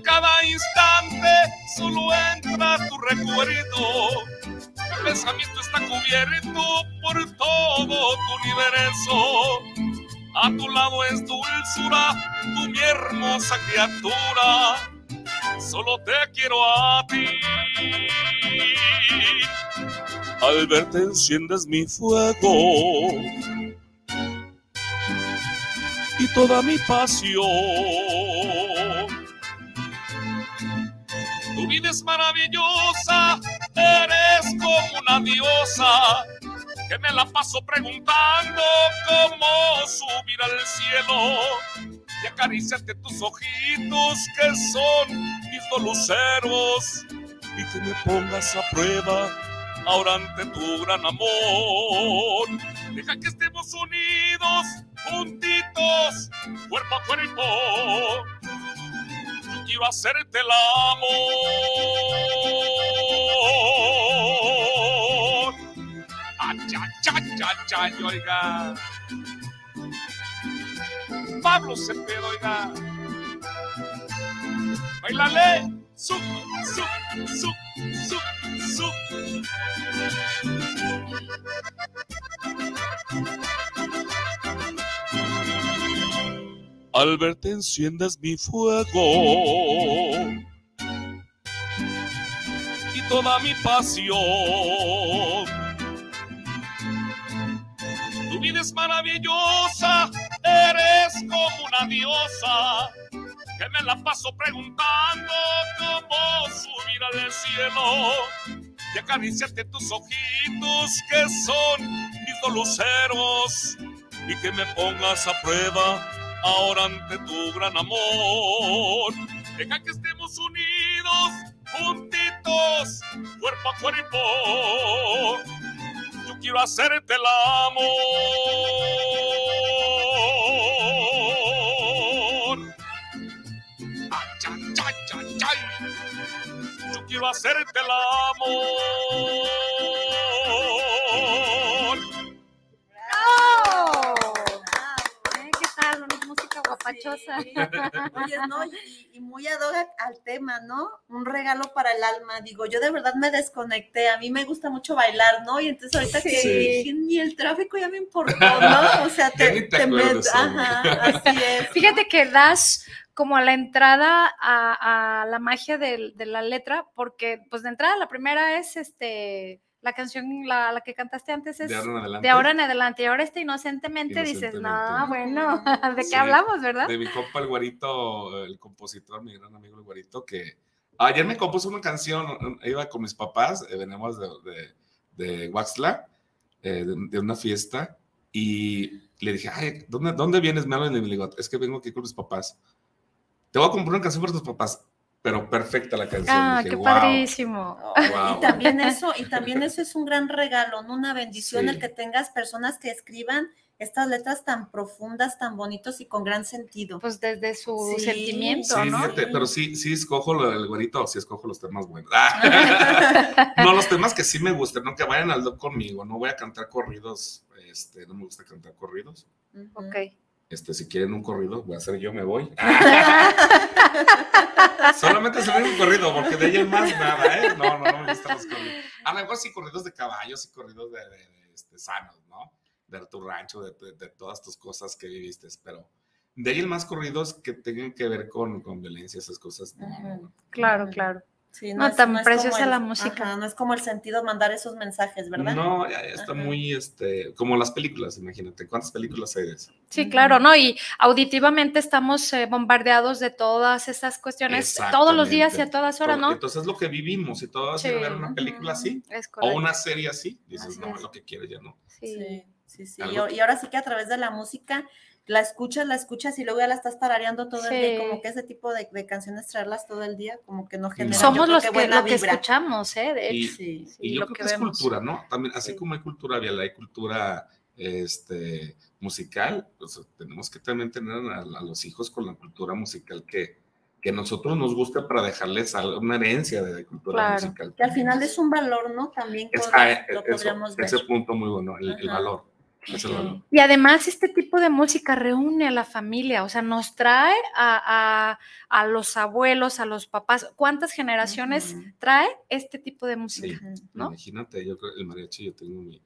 Cada instante solo entra tu recuerdo. Mi pensamiento está cubierto por todo tu universo. A tu lado es dulzura, tú mi hermosa criatura. Solo te quiero a ti. Al verte enciendes mi fuego y toda mi pasión. Tu vida es maravillosa, eres como una diosa, que me la paso preguntando cómo subir al cielo y acariciarte tus ojitos que son mis dos luceros y que me pongas a prueba ahora ante tu gran amor. Deja que estemos unidos, juntitos, cuerpo a cuerpo. Yo quiero hacerte el amor. Ay, ay, ay, ay, ay, oiga. Pablo Cepeda, oiga. Bailale. Su, su, su, su, su. Al verte enciendes mi fuego y toda mi pasión. Tu vida es maravillosa, eres como una diosa, que me la paso preguntando cómo subir al cielo y acariciarte tus ojitos que son mis dos y que me pongas a prueba ahora ante tu gran amor. Deja que estemos unidos, juntitos, cuerpo a cuerpo. Yo quiero hacerte el amor. Ay, ay, ay. Yo quiero hacerte el amor. Sí. Oye, no, y, y muy ad hoc al tema, ¿no? Un regalo para el alma. Digo, yo de verdad me desconecté. A mí me gusta mucho bailar, ¿no? Y entonces ahorita que Sí. dije, ni el tráfico ya me importó, ¿no? O sea, te, te te acuerdas, metes. hombre. Ajá, así es. Fíjate que das como a la entrada a, a la magia de, la letra, porque pues de entrada la primera es este la canción, la, la que cantaste antes es De ahora en adelante. de ahora en adelante, y ahora este inocentemente, dices, no, Inocentemente. bueno, ¿de qué Sí. hablamos, verdad? De mi compa el güerito, el compositor, mi gran amigo el güerito, que ayer me compuso una canción, iba con mis papás, eh, venimos de, de, de Waxla, eh, de, de una fiesta, y le dije, ay, ¿dónde, ¿dónde vienes, Melanie? Y me digo, es que vengo aquí con mis papás. Te voy a comprar una canción para tus papás, pero perfecta la canción. Ah, Dije, qué "Wow". padrísimo. Wow. Y también eso, y también eso es un gran regalo, ¿no? Una bendición Sí. el que tengas personas que escriban estas letras tan profundas, tan bonitos y con gran sentido. Pues desde su Sí, sentimiento, Sí, ¿no? fíjate, pero sí, sí escojo lo del güerito, sí escojo los temas buenos. Ah. no, los temas que sí me gustan, no que vayan al doc conmigo, no voy a cantar corridos, este, no me gusta cantar corridos. Ok. Este, si quieren un corrido, voy a hacer yo, me voy. Solamente se un corrido, porque de ahí en más nada, ¿eh? No, no, no me gustan los corridos. A lo mejor sí corridos de caballos y corridos de, de- de, este, sanos, ¿no? De tu rancho, de, de- de todas tus cosas que viviste, pero de ahí el más corridos que tengan que ver con, con violencia, esas cosas. no. Claro, claro. Sí, No, es- tan preciosa como el- la música. ajá, no es como el sentido mandar esos mensajes, ¿verdad? No, está Ajá. muy, este, como las películas, imagínate, ¿cuántas películas hay de eso? Sí, claro, ¿no? Y auditivamente estamos eh, bombardeados de todas esas cuestiones todos los días y a todas horas, ¿no? Entonces es lo que vivimos, y todo Sí. ver una película así, Es o una serie así, dices, Así no, es. lo que quiero ya no. Sí. Sí, sí, sí. Algo Y, y ahora sí que a través de la música la escuchas, la escuchas y luego ya la estás tarareando todo el día. Como que ese tipo de, de canciones traerlas todo el día, como que no genera. Somos los que, buena lo que escuchamos, ¿eh? De Y- hecho. Sí. Sí, y yo lo creo que que, es vemos. cultura, ¿no? También, así Sí. como hay cultura vial, hay cultura este, musical, pues tenemos que también tener a, a los hijos con la cultura musical que, que a nosotros nos gusta para dejarles algo- una herencia de cultura Claro. musical. Que al final es un valor, ¿no? También que Es- lo, lo eso, podríamos ver. ese punto muy bueno, el, valor. Y además este tipo de música reúne a la familia, o sea, nos trae a, a- a los abuelos, a los papás. ¿Cuántas generaciones trae este tipo de música? Sí. Ujú. ¿no? Imagínate, yo creo el mariachi, yo tengo mi,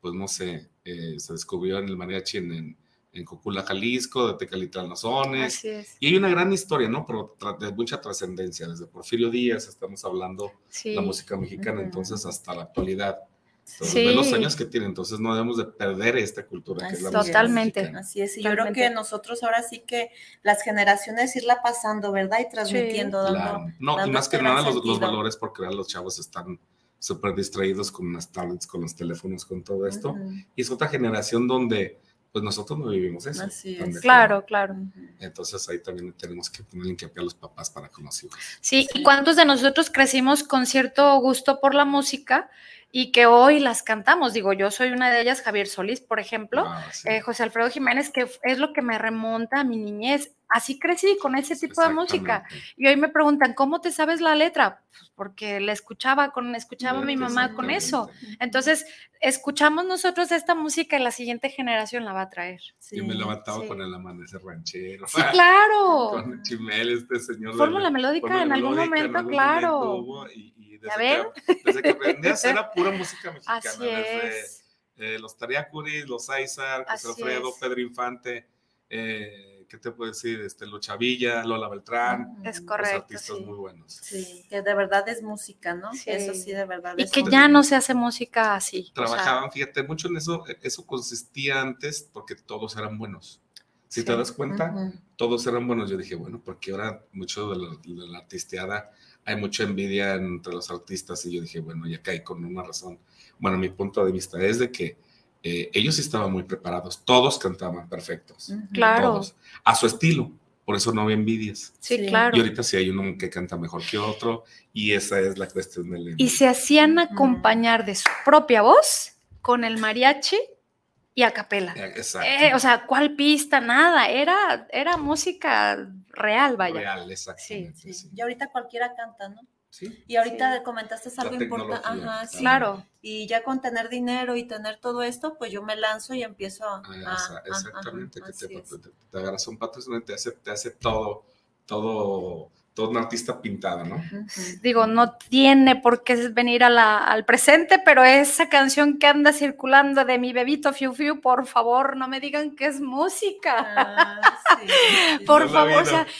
pues no sé, eh, se descubrió en el mariachi en, en, en Cocula, Jalisco, de Tecalitlán, los Así es. Y hay una gran historia, ¿no? Pero tra- de mucha trascendencia, desde Porfirio Díaz estamos hablando Sí. la música mexicana, entonces hasta la actualidad. Entonces, Sí. ve los años que tiene, entonces no debemos de perder esta cultura que es la Totalmente. Así es, y yo creo que nosotros ahora sí que las generaciones irla pasando, ¿verdad? Y transmitiendo, dando. Claro. No, y dando más que nada los, los valores, porque ahora los chavos están súper distraídos con las tablets, con los teléfonos, con todo esto. Ujú, Y es otra generación donde, pues nosotros no vivimos eso. Así ¿están es. de Claro, claro. Entonces ahí también tenemos que poner hincapié a los papás para con los hijos. Sí, ¿y cuántos de nosotros crecimos con cierto gusto por la música y que hoy las cantamos? Digo, yo soy una de ellas, Javier Solís, por ejemplo, Ah, sí. eh, José Alfredo Jiménez, que es lo que me remonta a mi niñez. Así crecí con ese tipo de música. Y hoy me preguntan, ¿cómo te sabes la letra? Pues porque la escuchaba con, escuchaba a mi mamá con eso. Entonces, escuchamos nosotros esta música y la siguiente generación la va a traer. Sí, Yo me levantaba sí. con el amanecer ranchero. Sí, claro. con Chimel, este señor. Fórmula la- melódica Fórmula en algún Melódica, en momento, algún claro. momento y, y ¿Ya desde, que, desde que aprendí a hacer era pura música mexicana. Así desde es. eh, los Tariacuris, los Aizar, José Alfredo, es. Pedro Infante, eh, ¿qué te puedo decir? Este, Lucha Villa, Lola Beltrán, Es los correcto. artistas sí. muy buenos. Sí, que de verdad es música, ¿no? Sí. Eso sí, de verdad. Y es que música. ya no se hace música así. o sea, Trabajaban, fíjate, mucho en eso, eso consistía antes porque todos eran buenos. Si Sí. te das cuenta, Ujú. todos eran buenos. Yo dije, bueno, porque ahora mucho de la, de la artisteada hay mucha envidia entre los artistas y yo dije, bueno, ya caí con una razón. Bueno, mi punto de vista es de que eh, ellos estaban muy preparados, todos cantaban perfectos. Claro. todos, a su estilo, por eso no había envidias. sí, Sí. claro. Y ahorita sí hay uno que canta mejor que otro y esa es la cuestión del... Y se hacían acompañar de su propia voz con el mariachi y a capela. Eh, Exacto. Eh, o sea, ¿cuál pista? Nada, era, era música real, vaya. Real, exactamente. Sí, Sí, Y ahorita cualquiera canta, ¿no? Sí. Y ahorita Sí. comentaste algo importante. Ajá, sí. Claro, Y ya con tener dinero y tener todo esto, pues yo me lanzo y empiezo a. Ah, a- esa- a- exactamente, ajá, que te, es. te- te agarras un y te hace, te hace todo, todo, todo un artista pintado, ¿no? Digo, no tiene por qué venir a la- al presente, pero esa canción que anda circulando de mi bebito Fiu Fiu, por favor, no me digan que es música. Ah, Por No favor, o sea, te-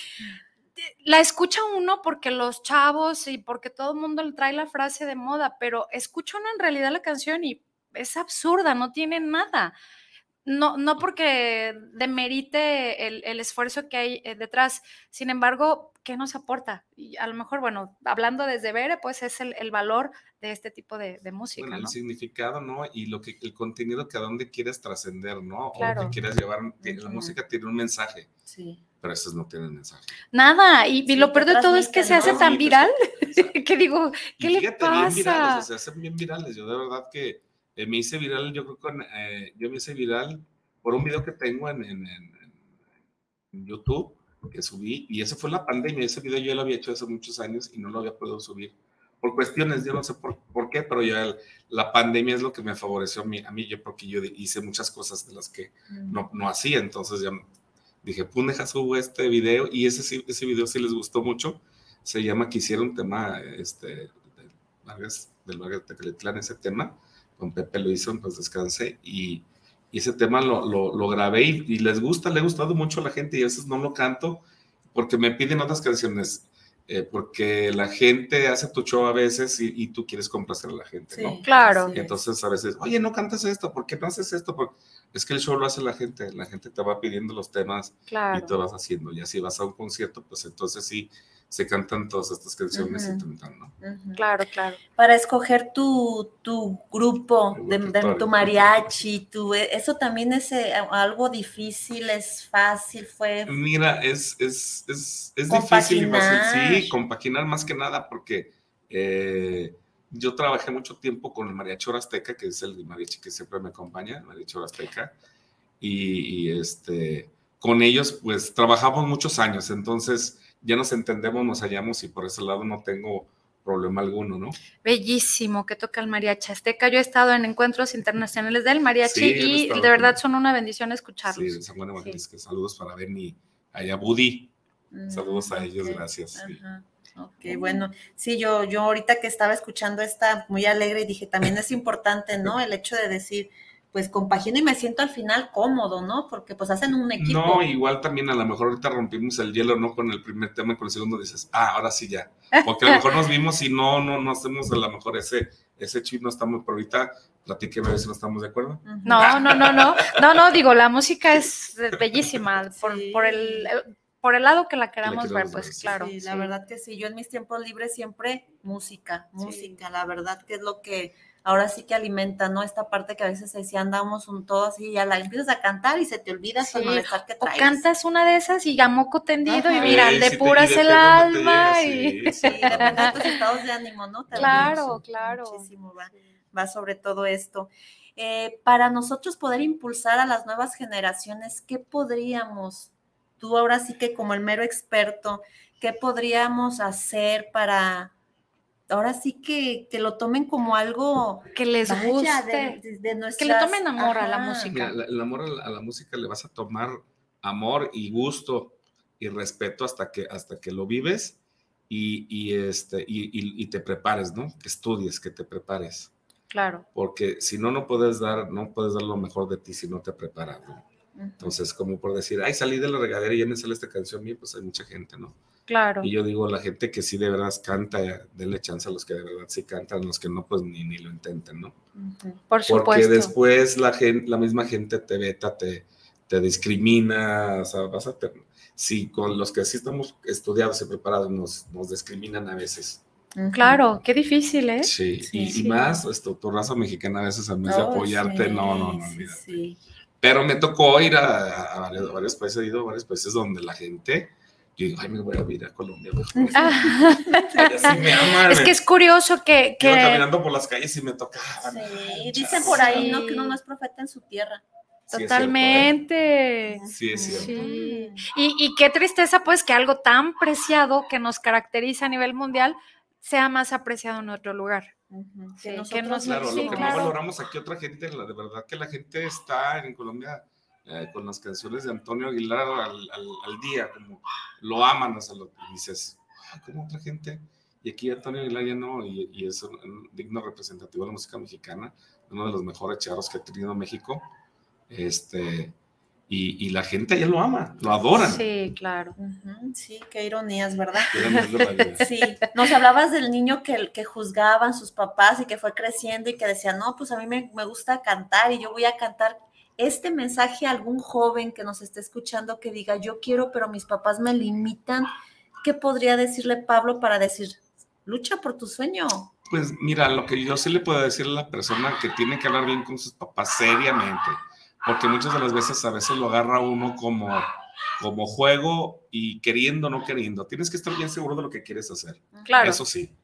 la escucha uno porque los chavos y porque todo el mundo le trae la frase de moda, pero escucha uno en realidad la canción y es absurda, no tiene nada. No, no porque demerite el, el esfuerzo que hay eh, detrás, sin embargo, ¿qué nos aporta? Y a lo mejor, bueno, hablando desde Bere, pues es el, el valor de este tipo de, de música, Bueno, el significado, ¿no? Y lo que el contenido que a dónde quieres trascender, ¿no? O Claro. que quieres llevar. La música tiene un mensaje, Sí. Pero estos no tienen mensaje. Nada, y, y Sí, lo peor de todo es que se hace tan Transmite, viral que digo, ¿qué Y le fíjate, bien virales, pasa? o sea, se hacen bien virales. Yo de verdad que eh, me hice viral, yo creo que eh, yo me hice viral por un video que tengo en, en- en- en YouTube que subí, y eso fue la pandemia. Ese video yo lo había hecho hace muchos años y no lo había podido subir. Por cuestiones, yo no sé por, por qué, pero ya el- la pandemia es lo que me favoreció a mí, a mí, yo porque yo hice muchas cosas de las que no, no hacía. Entonces ya dije, pues deja subo este video y ese, ese video sí les gustó mucho. Se llama Quisiera un tema, este, del Vargas, del Vargas de Tecalitlán, ese tema, con Pepe lo hizo, pues descanse, y, y ese tema lo, lo, lo grabé y, y les gusta, le ha gustado mucho a la gente y a veces no lo canto porque me piden otras canciones, eh, porque la gente hace tu show a veces y, y tú quieres complacer a la gente, ¿no? Claro. Y es. entonces a veces, oye, no cantas esto, ¿por qué no haces esto? Porque es que el show lo hace la gente, la gente te va pidiendo los temas y Claro. tú vas haciendo. Y así vas a un concierto, pues entonces sí se cantan todas estas canciones Ujú. y tantan, ¿no? Ujú. Claro, claro. Para escoger tu, tu grupo, de, de tu mariachi, tu, eso también es eh, algo difícil, es fácil, fue. Mira, es, es, es, es difícil y fácil, Compaginar. sí, compaginar más que nada porque eh, yo trabajé mucho tiempo con el Mariachi Azteca, que es el mariachi que siempre me acompaña, el Mariachi Azteca, y, y, este, con ellos pues trabajamos muchos años, entonces ya nos entendemos, nos hallamos y por ese lado no tengo problema alguno, ¿no? Bellísimo que toca el mariachi azteca. Yo he estado en encuentros internacionales del mariachi Sí, y de verdad con- son una bendición Sí, escucharlos. de San Juan de Evangelista. Saludos para Benny, allá Buddy, saludos a ellos, gracias. sí. Ajá. Ok, bueno, sí, yo, yo ahorita que estaba escuchando esta muy alegre y dije, también es importante, ¿no? El hecho de decir, pues compagino y me siento al final cómodo, ¿no? Porque pues hacen un equipo. No, igual también a lo mejor ahorita rompimos el hielo, ¿no? Con el primer tema y con el segundo dices, ah, ahora sí ya. Porque a lo mejor nos vimos y no, no, no hacemos a lo mejor ese, ese chip, no estamos, pero ahorita platiquemos a ver si no estamos de acuerdo. No, no, no, no. No, no, digo, la música es bellísima. Por, Sí. por el, por el lado que la queramos ver, pues ver, sí. claro. Sí, la sí. verdad que sí, yo en mis tiempos libres siempre música, música, la verdad que es lo que ahora sí que alimenta, ¿no? Esta parte que a veces decía andamos un todo así, ya la empiezas a cantar y se te olvida el malestar que O traes. cantas una de esas y a moco tendido y mira, Sí, depuras y el alma y... sí, Sí, depende de tus estados de ánimo, ¿no? También. Claro, Sí. claro. Muchísimo va, va sobre todo esto. Eh, para nosotros poder impulsar a las nuevas generaciones, ¿qué podríamos, tú ahora sí que como el mero experto, qué podríamos hacer para, ahora sí que, que lo tomen como algo Que les vaya, guste. de, de- de que le nuestras- tomen amor a la Ajá. música. Mira, la- el amor a la, a la música le vas a tomar amor y gusto y respeto hasta que, hasta que lo vives y, y, este, y, y- y te prepares, ¿no? Que estudies, que te prepares. Claro. Porque si no, no puedes dar, no puedes dar lo mejor de ti si no te preparas, ¿no? Entonces, como por decir, ay, salí de la regadera y ya me sale esta canción mía, pues hay mucha gente, ¿no? Claro. Y yo digo, la gente que sí de verdad canta, denle chance a los que de verdad sí cantan, los que no, pues ni, ni lo intenten, ¿no? Por supuesto. Porque después la, gente, la misma gente te veta, te, te discrimina, o sea, vas a ter- si con los que sí estamos estudiados y preparados nos, nos discriminan a veces. Claro, qué difícil, ¿eh? Sí, Sí, y, más esto, tu raza mexicana a veces en vez de Oh, apoyarte, sí, no, no, no, olvídate. Pero me tocó ir a, a varios, a varios países, he ido a varios países donde la gente, yo digo, ay, me voy a ir a Colombia. mejor". Ah, Allá sí me aman. es que es curioso que, Iba que caminando por las calles y me tocaban. Sí, dicen por ahí, ¿no? Que uno no es profeta en su tierra. Sí, es totalmente. cierto, ¿eh? Sí, es cierto. Sí. Y, y qué tristeza, pues, que algo tan preciado que nos caracteriza a nivel mundial sea más apreciado en otro lugar. Sí, que que nosotros nos- Claro, Sí, lo que claro. no valoramos aquí otra gente, la, de verdad que la gente está en Colombia eh, con las canciones de Antonio Aguilar al, al- al día, como lo aman, o sea, lo y dices, "Ay, ¿cómo otra gente? Y aquí Antonio Aguilar ya no, y, y es un, un digno representativo de la música mexicana, uno de los mejores charros que ha tenido México, este, y, y la gente ya lo ama, lo adoran. Sí, claro. Ujú, Sí, qué ironías, ¿verdad? Sí, nos hablabas del niño que, que juzgaban sus papás y que fue creciendo y que decía, no, pues a mí me, me gusta cantar y yo voy a cantar este mensaje a algún joven que nos esté escuchando que diga, yo quiero, pero mis papás me limitan. ¿Qué podría decirle Pablo para decir, lucha por tu sueño? Pues mira, lo que yo sí le puedo decir a la persona que tiene que hablar bien con sus papás seriamente, porque muchas de las veces a veces lo agarra uno como, como juego y queriendo o no queriendo. Tienes que estar bien seguro de lo que quieres hacer. Claro. Eso sí.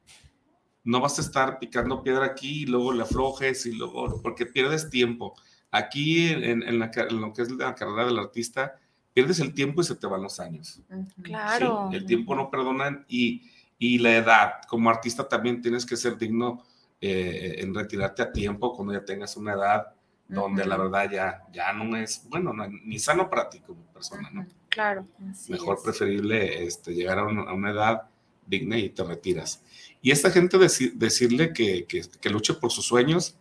No vas a estar picando piedra aquí y luego le aflojes y luego, porque pierdes tiempo. Aquí en, en la en lo que es la carrera del artista, pierdes el tiempo y se te van los años. Claro. Sí, el tiempo no perdona y, y la edad. Como artista también tienes que ser digno eh, en retirarte a tiempo cuando ya tengas una edad donde la verdad ya, ya no es, bueno, no- ni sano para ti como persona, ¿no? Claro. Así Mejor es. preferible este, llegar a una, a una edad digna y te retiras. Y esta gente deci- decirle que, que, que luche por sus sueños,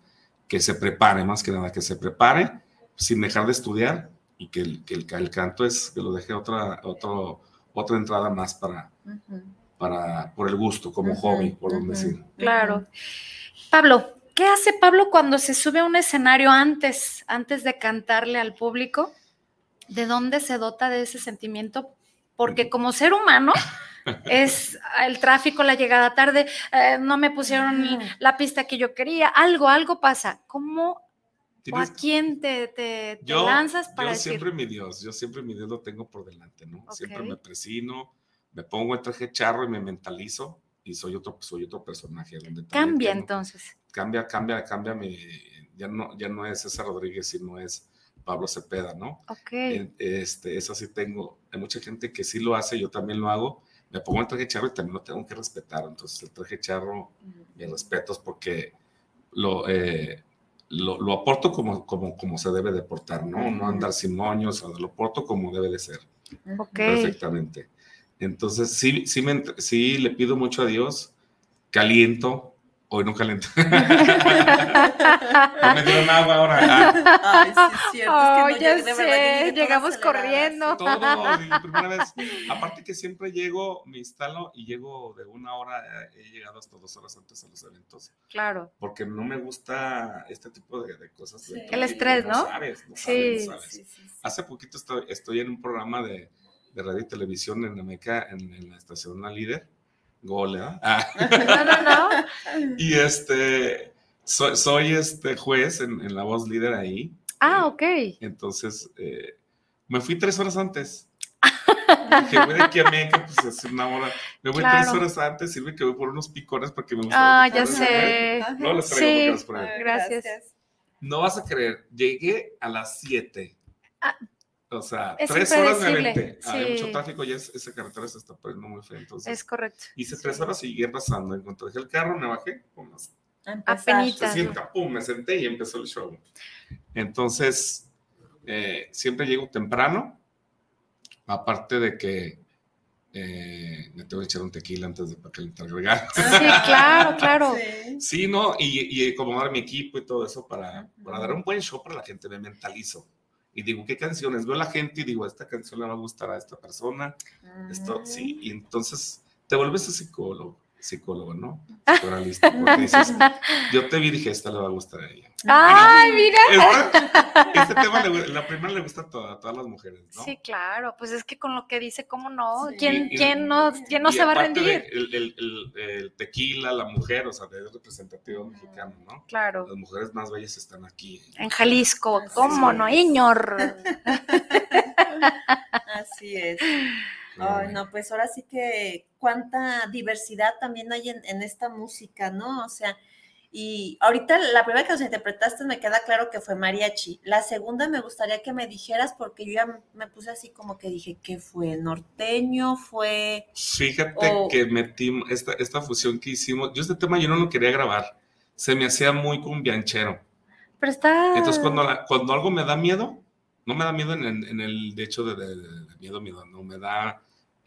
que se prepare, más que nada, que se prepare sin dejar de estudiar y que el, que el, el canto es, que lo deje otra, otro, otra entrada más para, para, por el gusto, como hobby, por ujú. decir. Claro. Pablo, ¿qué hace Pablo cuando se sube a un escenario antes, antes de cantarle al público? ¿De dónde se dota de ese sentimiento? Porque como ser humano es el tráfico, la llegada tarde, eh, no me pusieron Ah. la pista que yo quería, algo, algo pasa. ¿Cómo o a quién te, te- te yo, lanzas para yo decir? siempre mi Dios, yo siempre mi Dios lo tengo por delante, ¿no? Siempre Ok. me presino, me pongo el traje charro y me mentalizo y soy otro, soy otro personaje. Donde Cambia tengo- entonces. cambia, cambia, cambia mi, ya no, ya no es César Rodríguez, sino es Pablo Cepeda, ¿no? Ok. Este, eso sí tengo, hay mucha gente que sí lo hace, yo también lo hago, me pongo el traje charro y también lo tengo que respetar, entonces el traje charro, mis respetos porque lo, eh, lo, lo aporto como, como, como se debe de portar, ¿no? No andar sin moños, lo porto como debe de ser, Ok. perfectamente. Entonces, sí, sí, me, sí le pido mucho a Dios, caliento, hoy no caliento. no me dieron agua ahora. Ah, Ay, sí, es cierto. Oh, es que no ya llegué, de verdad, sé, llegué toda llegamos corriendo. todo, la primera vez. Aparte que siempre llego, me instalo y llego de una hora, he llegado hasta dos horas antes a los eventos, Claro. porque no me gusta este tipo de, de cosas. de Sí. El estrés, ¿no? sabes, no Sí. sabes, no sabes. Sí, sí, sí. Hace poquito estoy, estoy en un programa de, de radio y televisión en Ameca, en, en la estación La Líder, Gole, ¿ah? Ah, No, no, no. y este, soy, soy este juez en, en La Voz Líder ahí, Ah, ok. entonces eh, me fui tres horas antes. que voy de aquí a Meca, pues hace una hora. Me voy Claro. tres horas antes, sirve que voy por unos picones porque me gusta. Ah, ya sé. No les traigo Sí. porque los pruebo. Ay, Gracias. No vas a creer, llegué a las 7. Ah, o sea, es tres horas me aventé. Hay sí. mucho tráfico y es- esa carretera se está poniendo muy fea. Entonces, Es correcto. hice tres horas y seguí pasando. En cuanto dejé el carro, me bajé, pum, A empezar. Apenitas. se sienta, pum, me senté y empezó el show. Entonces, eh, siempre llego temprano, aparte de que eh, me tengo que echar un tequila antes de para calentar el regalo. Sí, claro, claro. Sí. Sí, ¿no? Y, y acomodar mi equipo y todo eso para, para dar un buen show para la gente, me mentalizo. Y digo, ¿qué canciones? Veo a la gente y digo, esta canción le va a gustar a esta persona, esto, sí, y entonces te vuelves a psicólogo psicólogo, ¿no? Psicoanalista. Porque dices, yo te vi y dije, esta le va a gustar a ella. Ay, mira. Esta- este tema, le- la primera le gusta a, toda- a todas las mujeres, ¿no? Sí, claro, pues es que con lo que dice, ¿cómo no? Sí. ¿Quién, Y- y- quién no, quién no se va a de rendir? El, el- el- el tequila, la mujer, o sea, es representativo mexicano, ¿no? Claro, Las mujeres más bellas están aquí. en Jalisco, ¿cómo no? Iñor. Así es. Ay, no, pues ahora sí que cuánta diversidad también hay en, en esta música, ¿no? O sea, y ahorita la primera que nos interpretaste me queda claro que fue mariachi. La segunda me gustaría que me dijeras porque yo ya me puse así como que dije, ¿qué fue? ¿Norteño? ¿Fue? Fíjate O- que metimos esta, esta fusión que hicimos. Yo este tema yo no lo quería grabar. Se me hacía muy cumbianchero. Pero está. Entonces, cuando, la- cuando algo me da miedo, no me da miedo en, en- en el de hecho de- de miedo, miedo, no me da,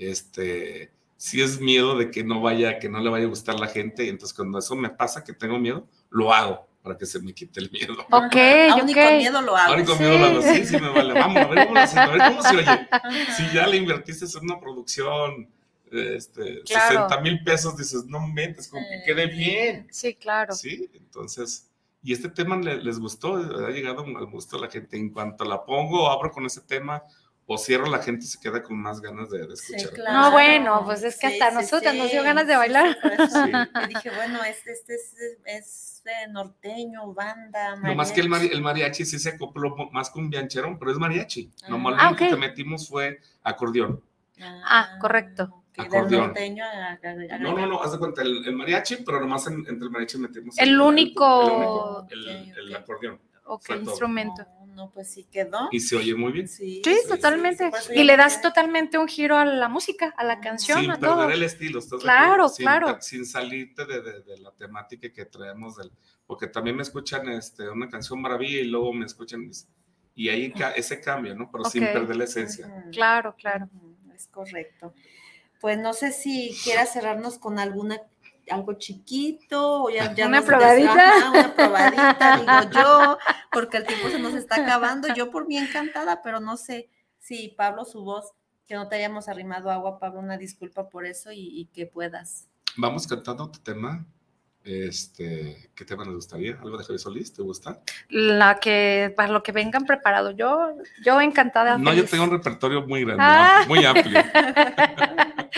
este, sí es miedo de que no vaya, que no le vaya a gustar la gente. Y entonces, cuando eso me pasa, que tengo miedo, lo hago para que se me quite el miedo. Ok, Aún y con miedo lo hago. Ahora con miedo lo hago, sí, sí me vale. Vamos a ver cómo, lo hacemos, a ver cómo se oye. Si ya le invertiste en una producción, este, Claro. 60 mil pesos, dices, no mentes, con que quede bien. Sí, claro. Sí, entonces, y este tema le- les gustó, ha llegado al gusto a la gente. En cuanto la pongo, abro con ese tema o cierro, la gente se queda con más ganas de, de Sí, escuchar. claro. No, bueno, pues es que Sí, hasta sí, nosotras nos dio ganas de bailar. yo dije, bueno, este, este es, es, eh, norteño, banda, No más que el, mari- mariachi. el mariachi sí se acopló más con biancherón, pero es mariachi. Nomás Ah, lo único ok. que metimos fue acordeón. Ah, correcto. del Acordeón. norteño a- a- a- No, no, no, haz de cuenta, el, el mariachi, pero nomás en- entre el mariachi metimos El único- el, Ok, el ok. acordeón. Ok, Fue todo. No, pues sí quedó. Y se oye muy bien. Sí, totalmente. por eso Y le das totalmente un giro a la música, a la canción, sin a perder todo. el estilo, ¿estás de Claro? Sin- claro. Sin salirte de, de- de la temática que traemos, del, porque también me escuchan este, una canción maravilla y luego me escuchan, y ahí ese cambio, ¿no? Pero sin perder la esencia. Claro, claro. Es correcto. Pues no sé si quieras cerrarnos con alguna algo chiquito o ya, ya ¿Una nos probadita? una probadita, digo yo, porque el tiempo se nos está acabando. Yo por mí encantada, pero no sé si Pablo, su voz, que no te hayamos arrimado agua, Pablo, una disculpa por eso y, y que puedas. Vamos cantando tu tema. Este, ¿qué tema les gustaría? ¿Algo de Javier Solís? ¿Te gusta? La que, para lo que vengan preparado. Yo, yo encantada. No, yo feliz. tengo un repertorio muy grande, Ah. muy amplio.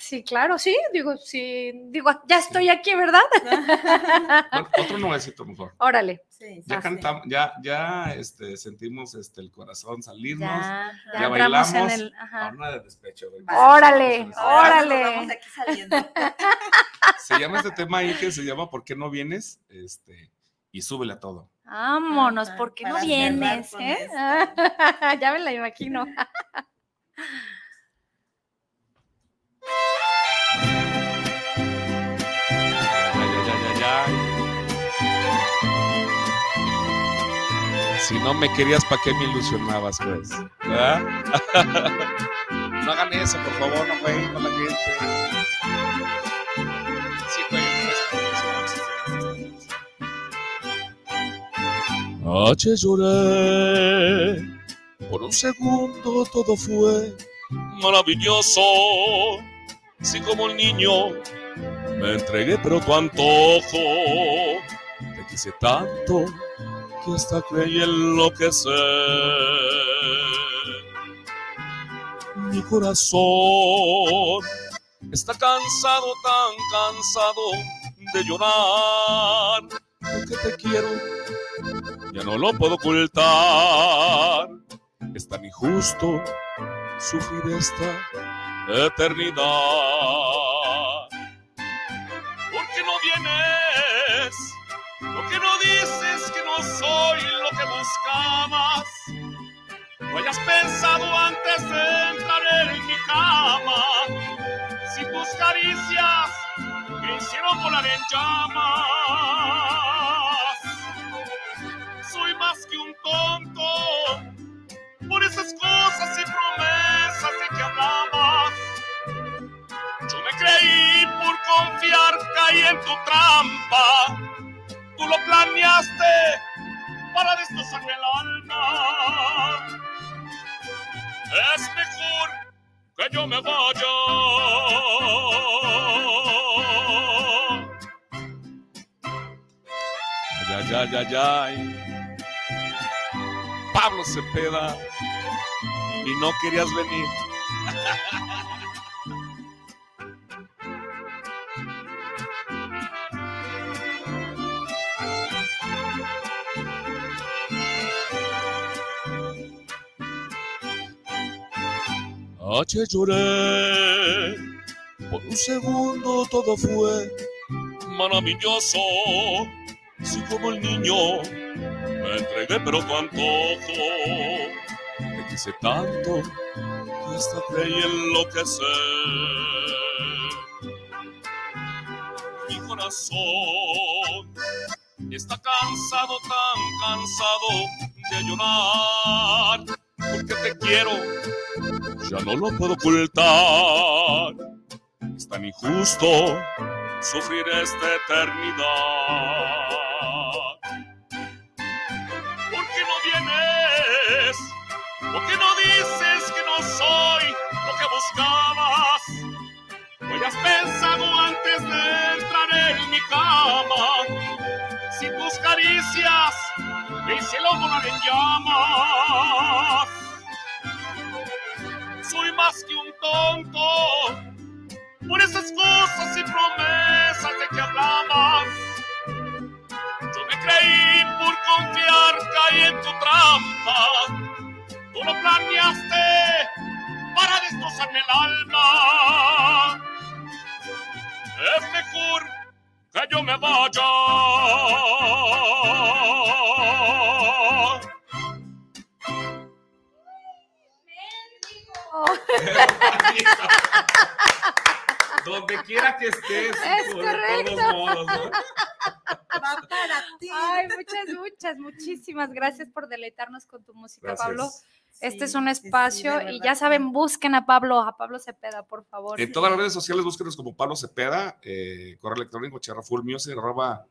Sí, claro, sí, digo, sí, digo, ya estoy aquí, ¿verdad? Bueno, otro nuevecito mejor. Órale. Sí, Ya cantamos, ya, ya este, sentimos este, el corazón salirnos. Ya, ya, Ya bailamos. en el. Ajá. Ahora de despecho. Órale, órale. nos vamos de aquí saliendo. Se llama este tema ahí que se llama ¿Por qué no vienes? Este, y súbele a todo. Vámonos, ¿por qué no vienes? eh? ya me la imagino. Si no me querías, ¿para qué me ilusionabas, pues? No hagan eso, por favor, no jueguen con la gente. Sí, jueguen. Anoche lloré, por un segundo todo fue maravilloso. Así como un niño me entregué pero tu antojo. Te quise tanto que hasta creí enloquecer. Mi corazón está cansado, tan cansado de llorar. Porque te quiero, ya no lo puedo ocultar. Es tan injusto sufrir esta eternidad. ¿Por qué no vienes? ¿Por qué no dices que no soy lo que buscabas? No hayas pensado antes de entrar en mi cama. Si tus caricias me hicieron volar en llamas. Soy más que un tonto por esas cosas y promesas de que hablabas. Yo me creí por confiar, caí en tu trampa tú lo planeaste para destrozarme el alma. Es mejor que yo me vaya. Ay, ay, ay, ay, Pablo Cepeda, y no querías venir. Anoche lloré, por un segundo todo fue maravilloso. Así como el niño, me entregué pero tu antojo. Te quise tanto que hasta creí enloquecer. Mi corazón está cansado, tan cansado de llorar. Porque te quiero ya no lo puedo ocultar. Es tan injusto sufrir esta eternidad. ¿Por qué no vienes? ¿Por qué no dices que no soy lo que buscabas? ¿No has pensado antes de entrar en mi cama? Si tus caricias el cielo volar en llamas más que un tonto por esas cosas y promesas de que hablabas. Yo me creí por confiar, caí en tu trampa. Tú lo planeaste para destrozarme el alma. Es mejor que yo me vaya. Donde quiera que estés, Es por correcto. todos modos, ¿no? Va para ti. Ay, muchas, muchas, muchísimas gracias por deleitarnos con tu música, Gracias. Pablo. Este es un sí, sí, de espacio y ya saben, busquen a Pablo, a Pablo Cepeda, por favor. En todas las redes sociales búsquenos como Pablo Cepeda, eh, correo electrónico charrafulmusic arroba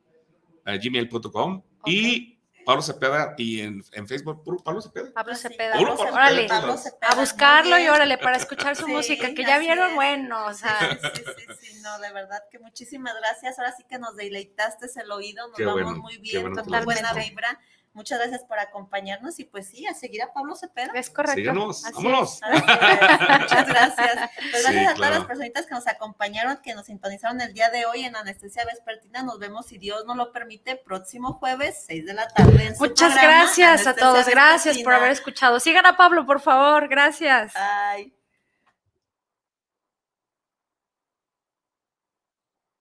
eh, gmail.com y Pablo Cepeda y en, en Facebook, puro Pablo Cepeda. Pablo Sí, Cepeda, Pablo Pablo Cepeda, órale, Pablo Cepeda, a buscarlo y órale para escuchar su Sí, música, que ya vieron, es. bueno, o sea, Sí, sí, sí, sí, no, de verdad que muchísimas gracias. Ahora sí que nos deleitaste el oído, nos Qué vamos bueno, muy bien, bueno con lo buena vibra. Muchas gracias por acompañarnos y pues sí, a seguir a Pablo Cepeda. es correcto. Síganos, vámonos. Es, Muchas gracias. Pues Sí, gracias a todas claro. las personitas que nos acompañaron, que nos sintonizaron el día de hoy en Anestesia Vespertina. Nos vemos, si Dios nos lo permite, próximo jueves, 6 de la tarde. en su Muchas programa, gracias a todos, gracias por haber escuchado. Sigan a Pablo, por favor, gracias. Bye.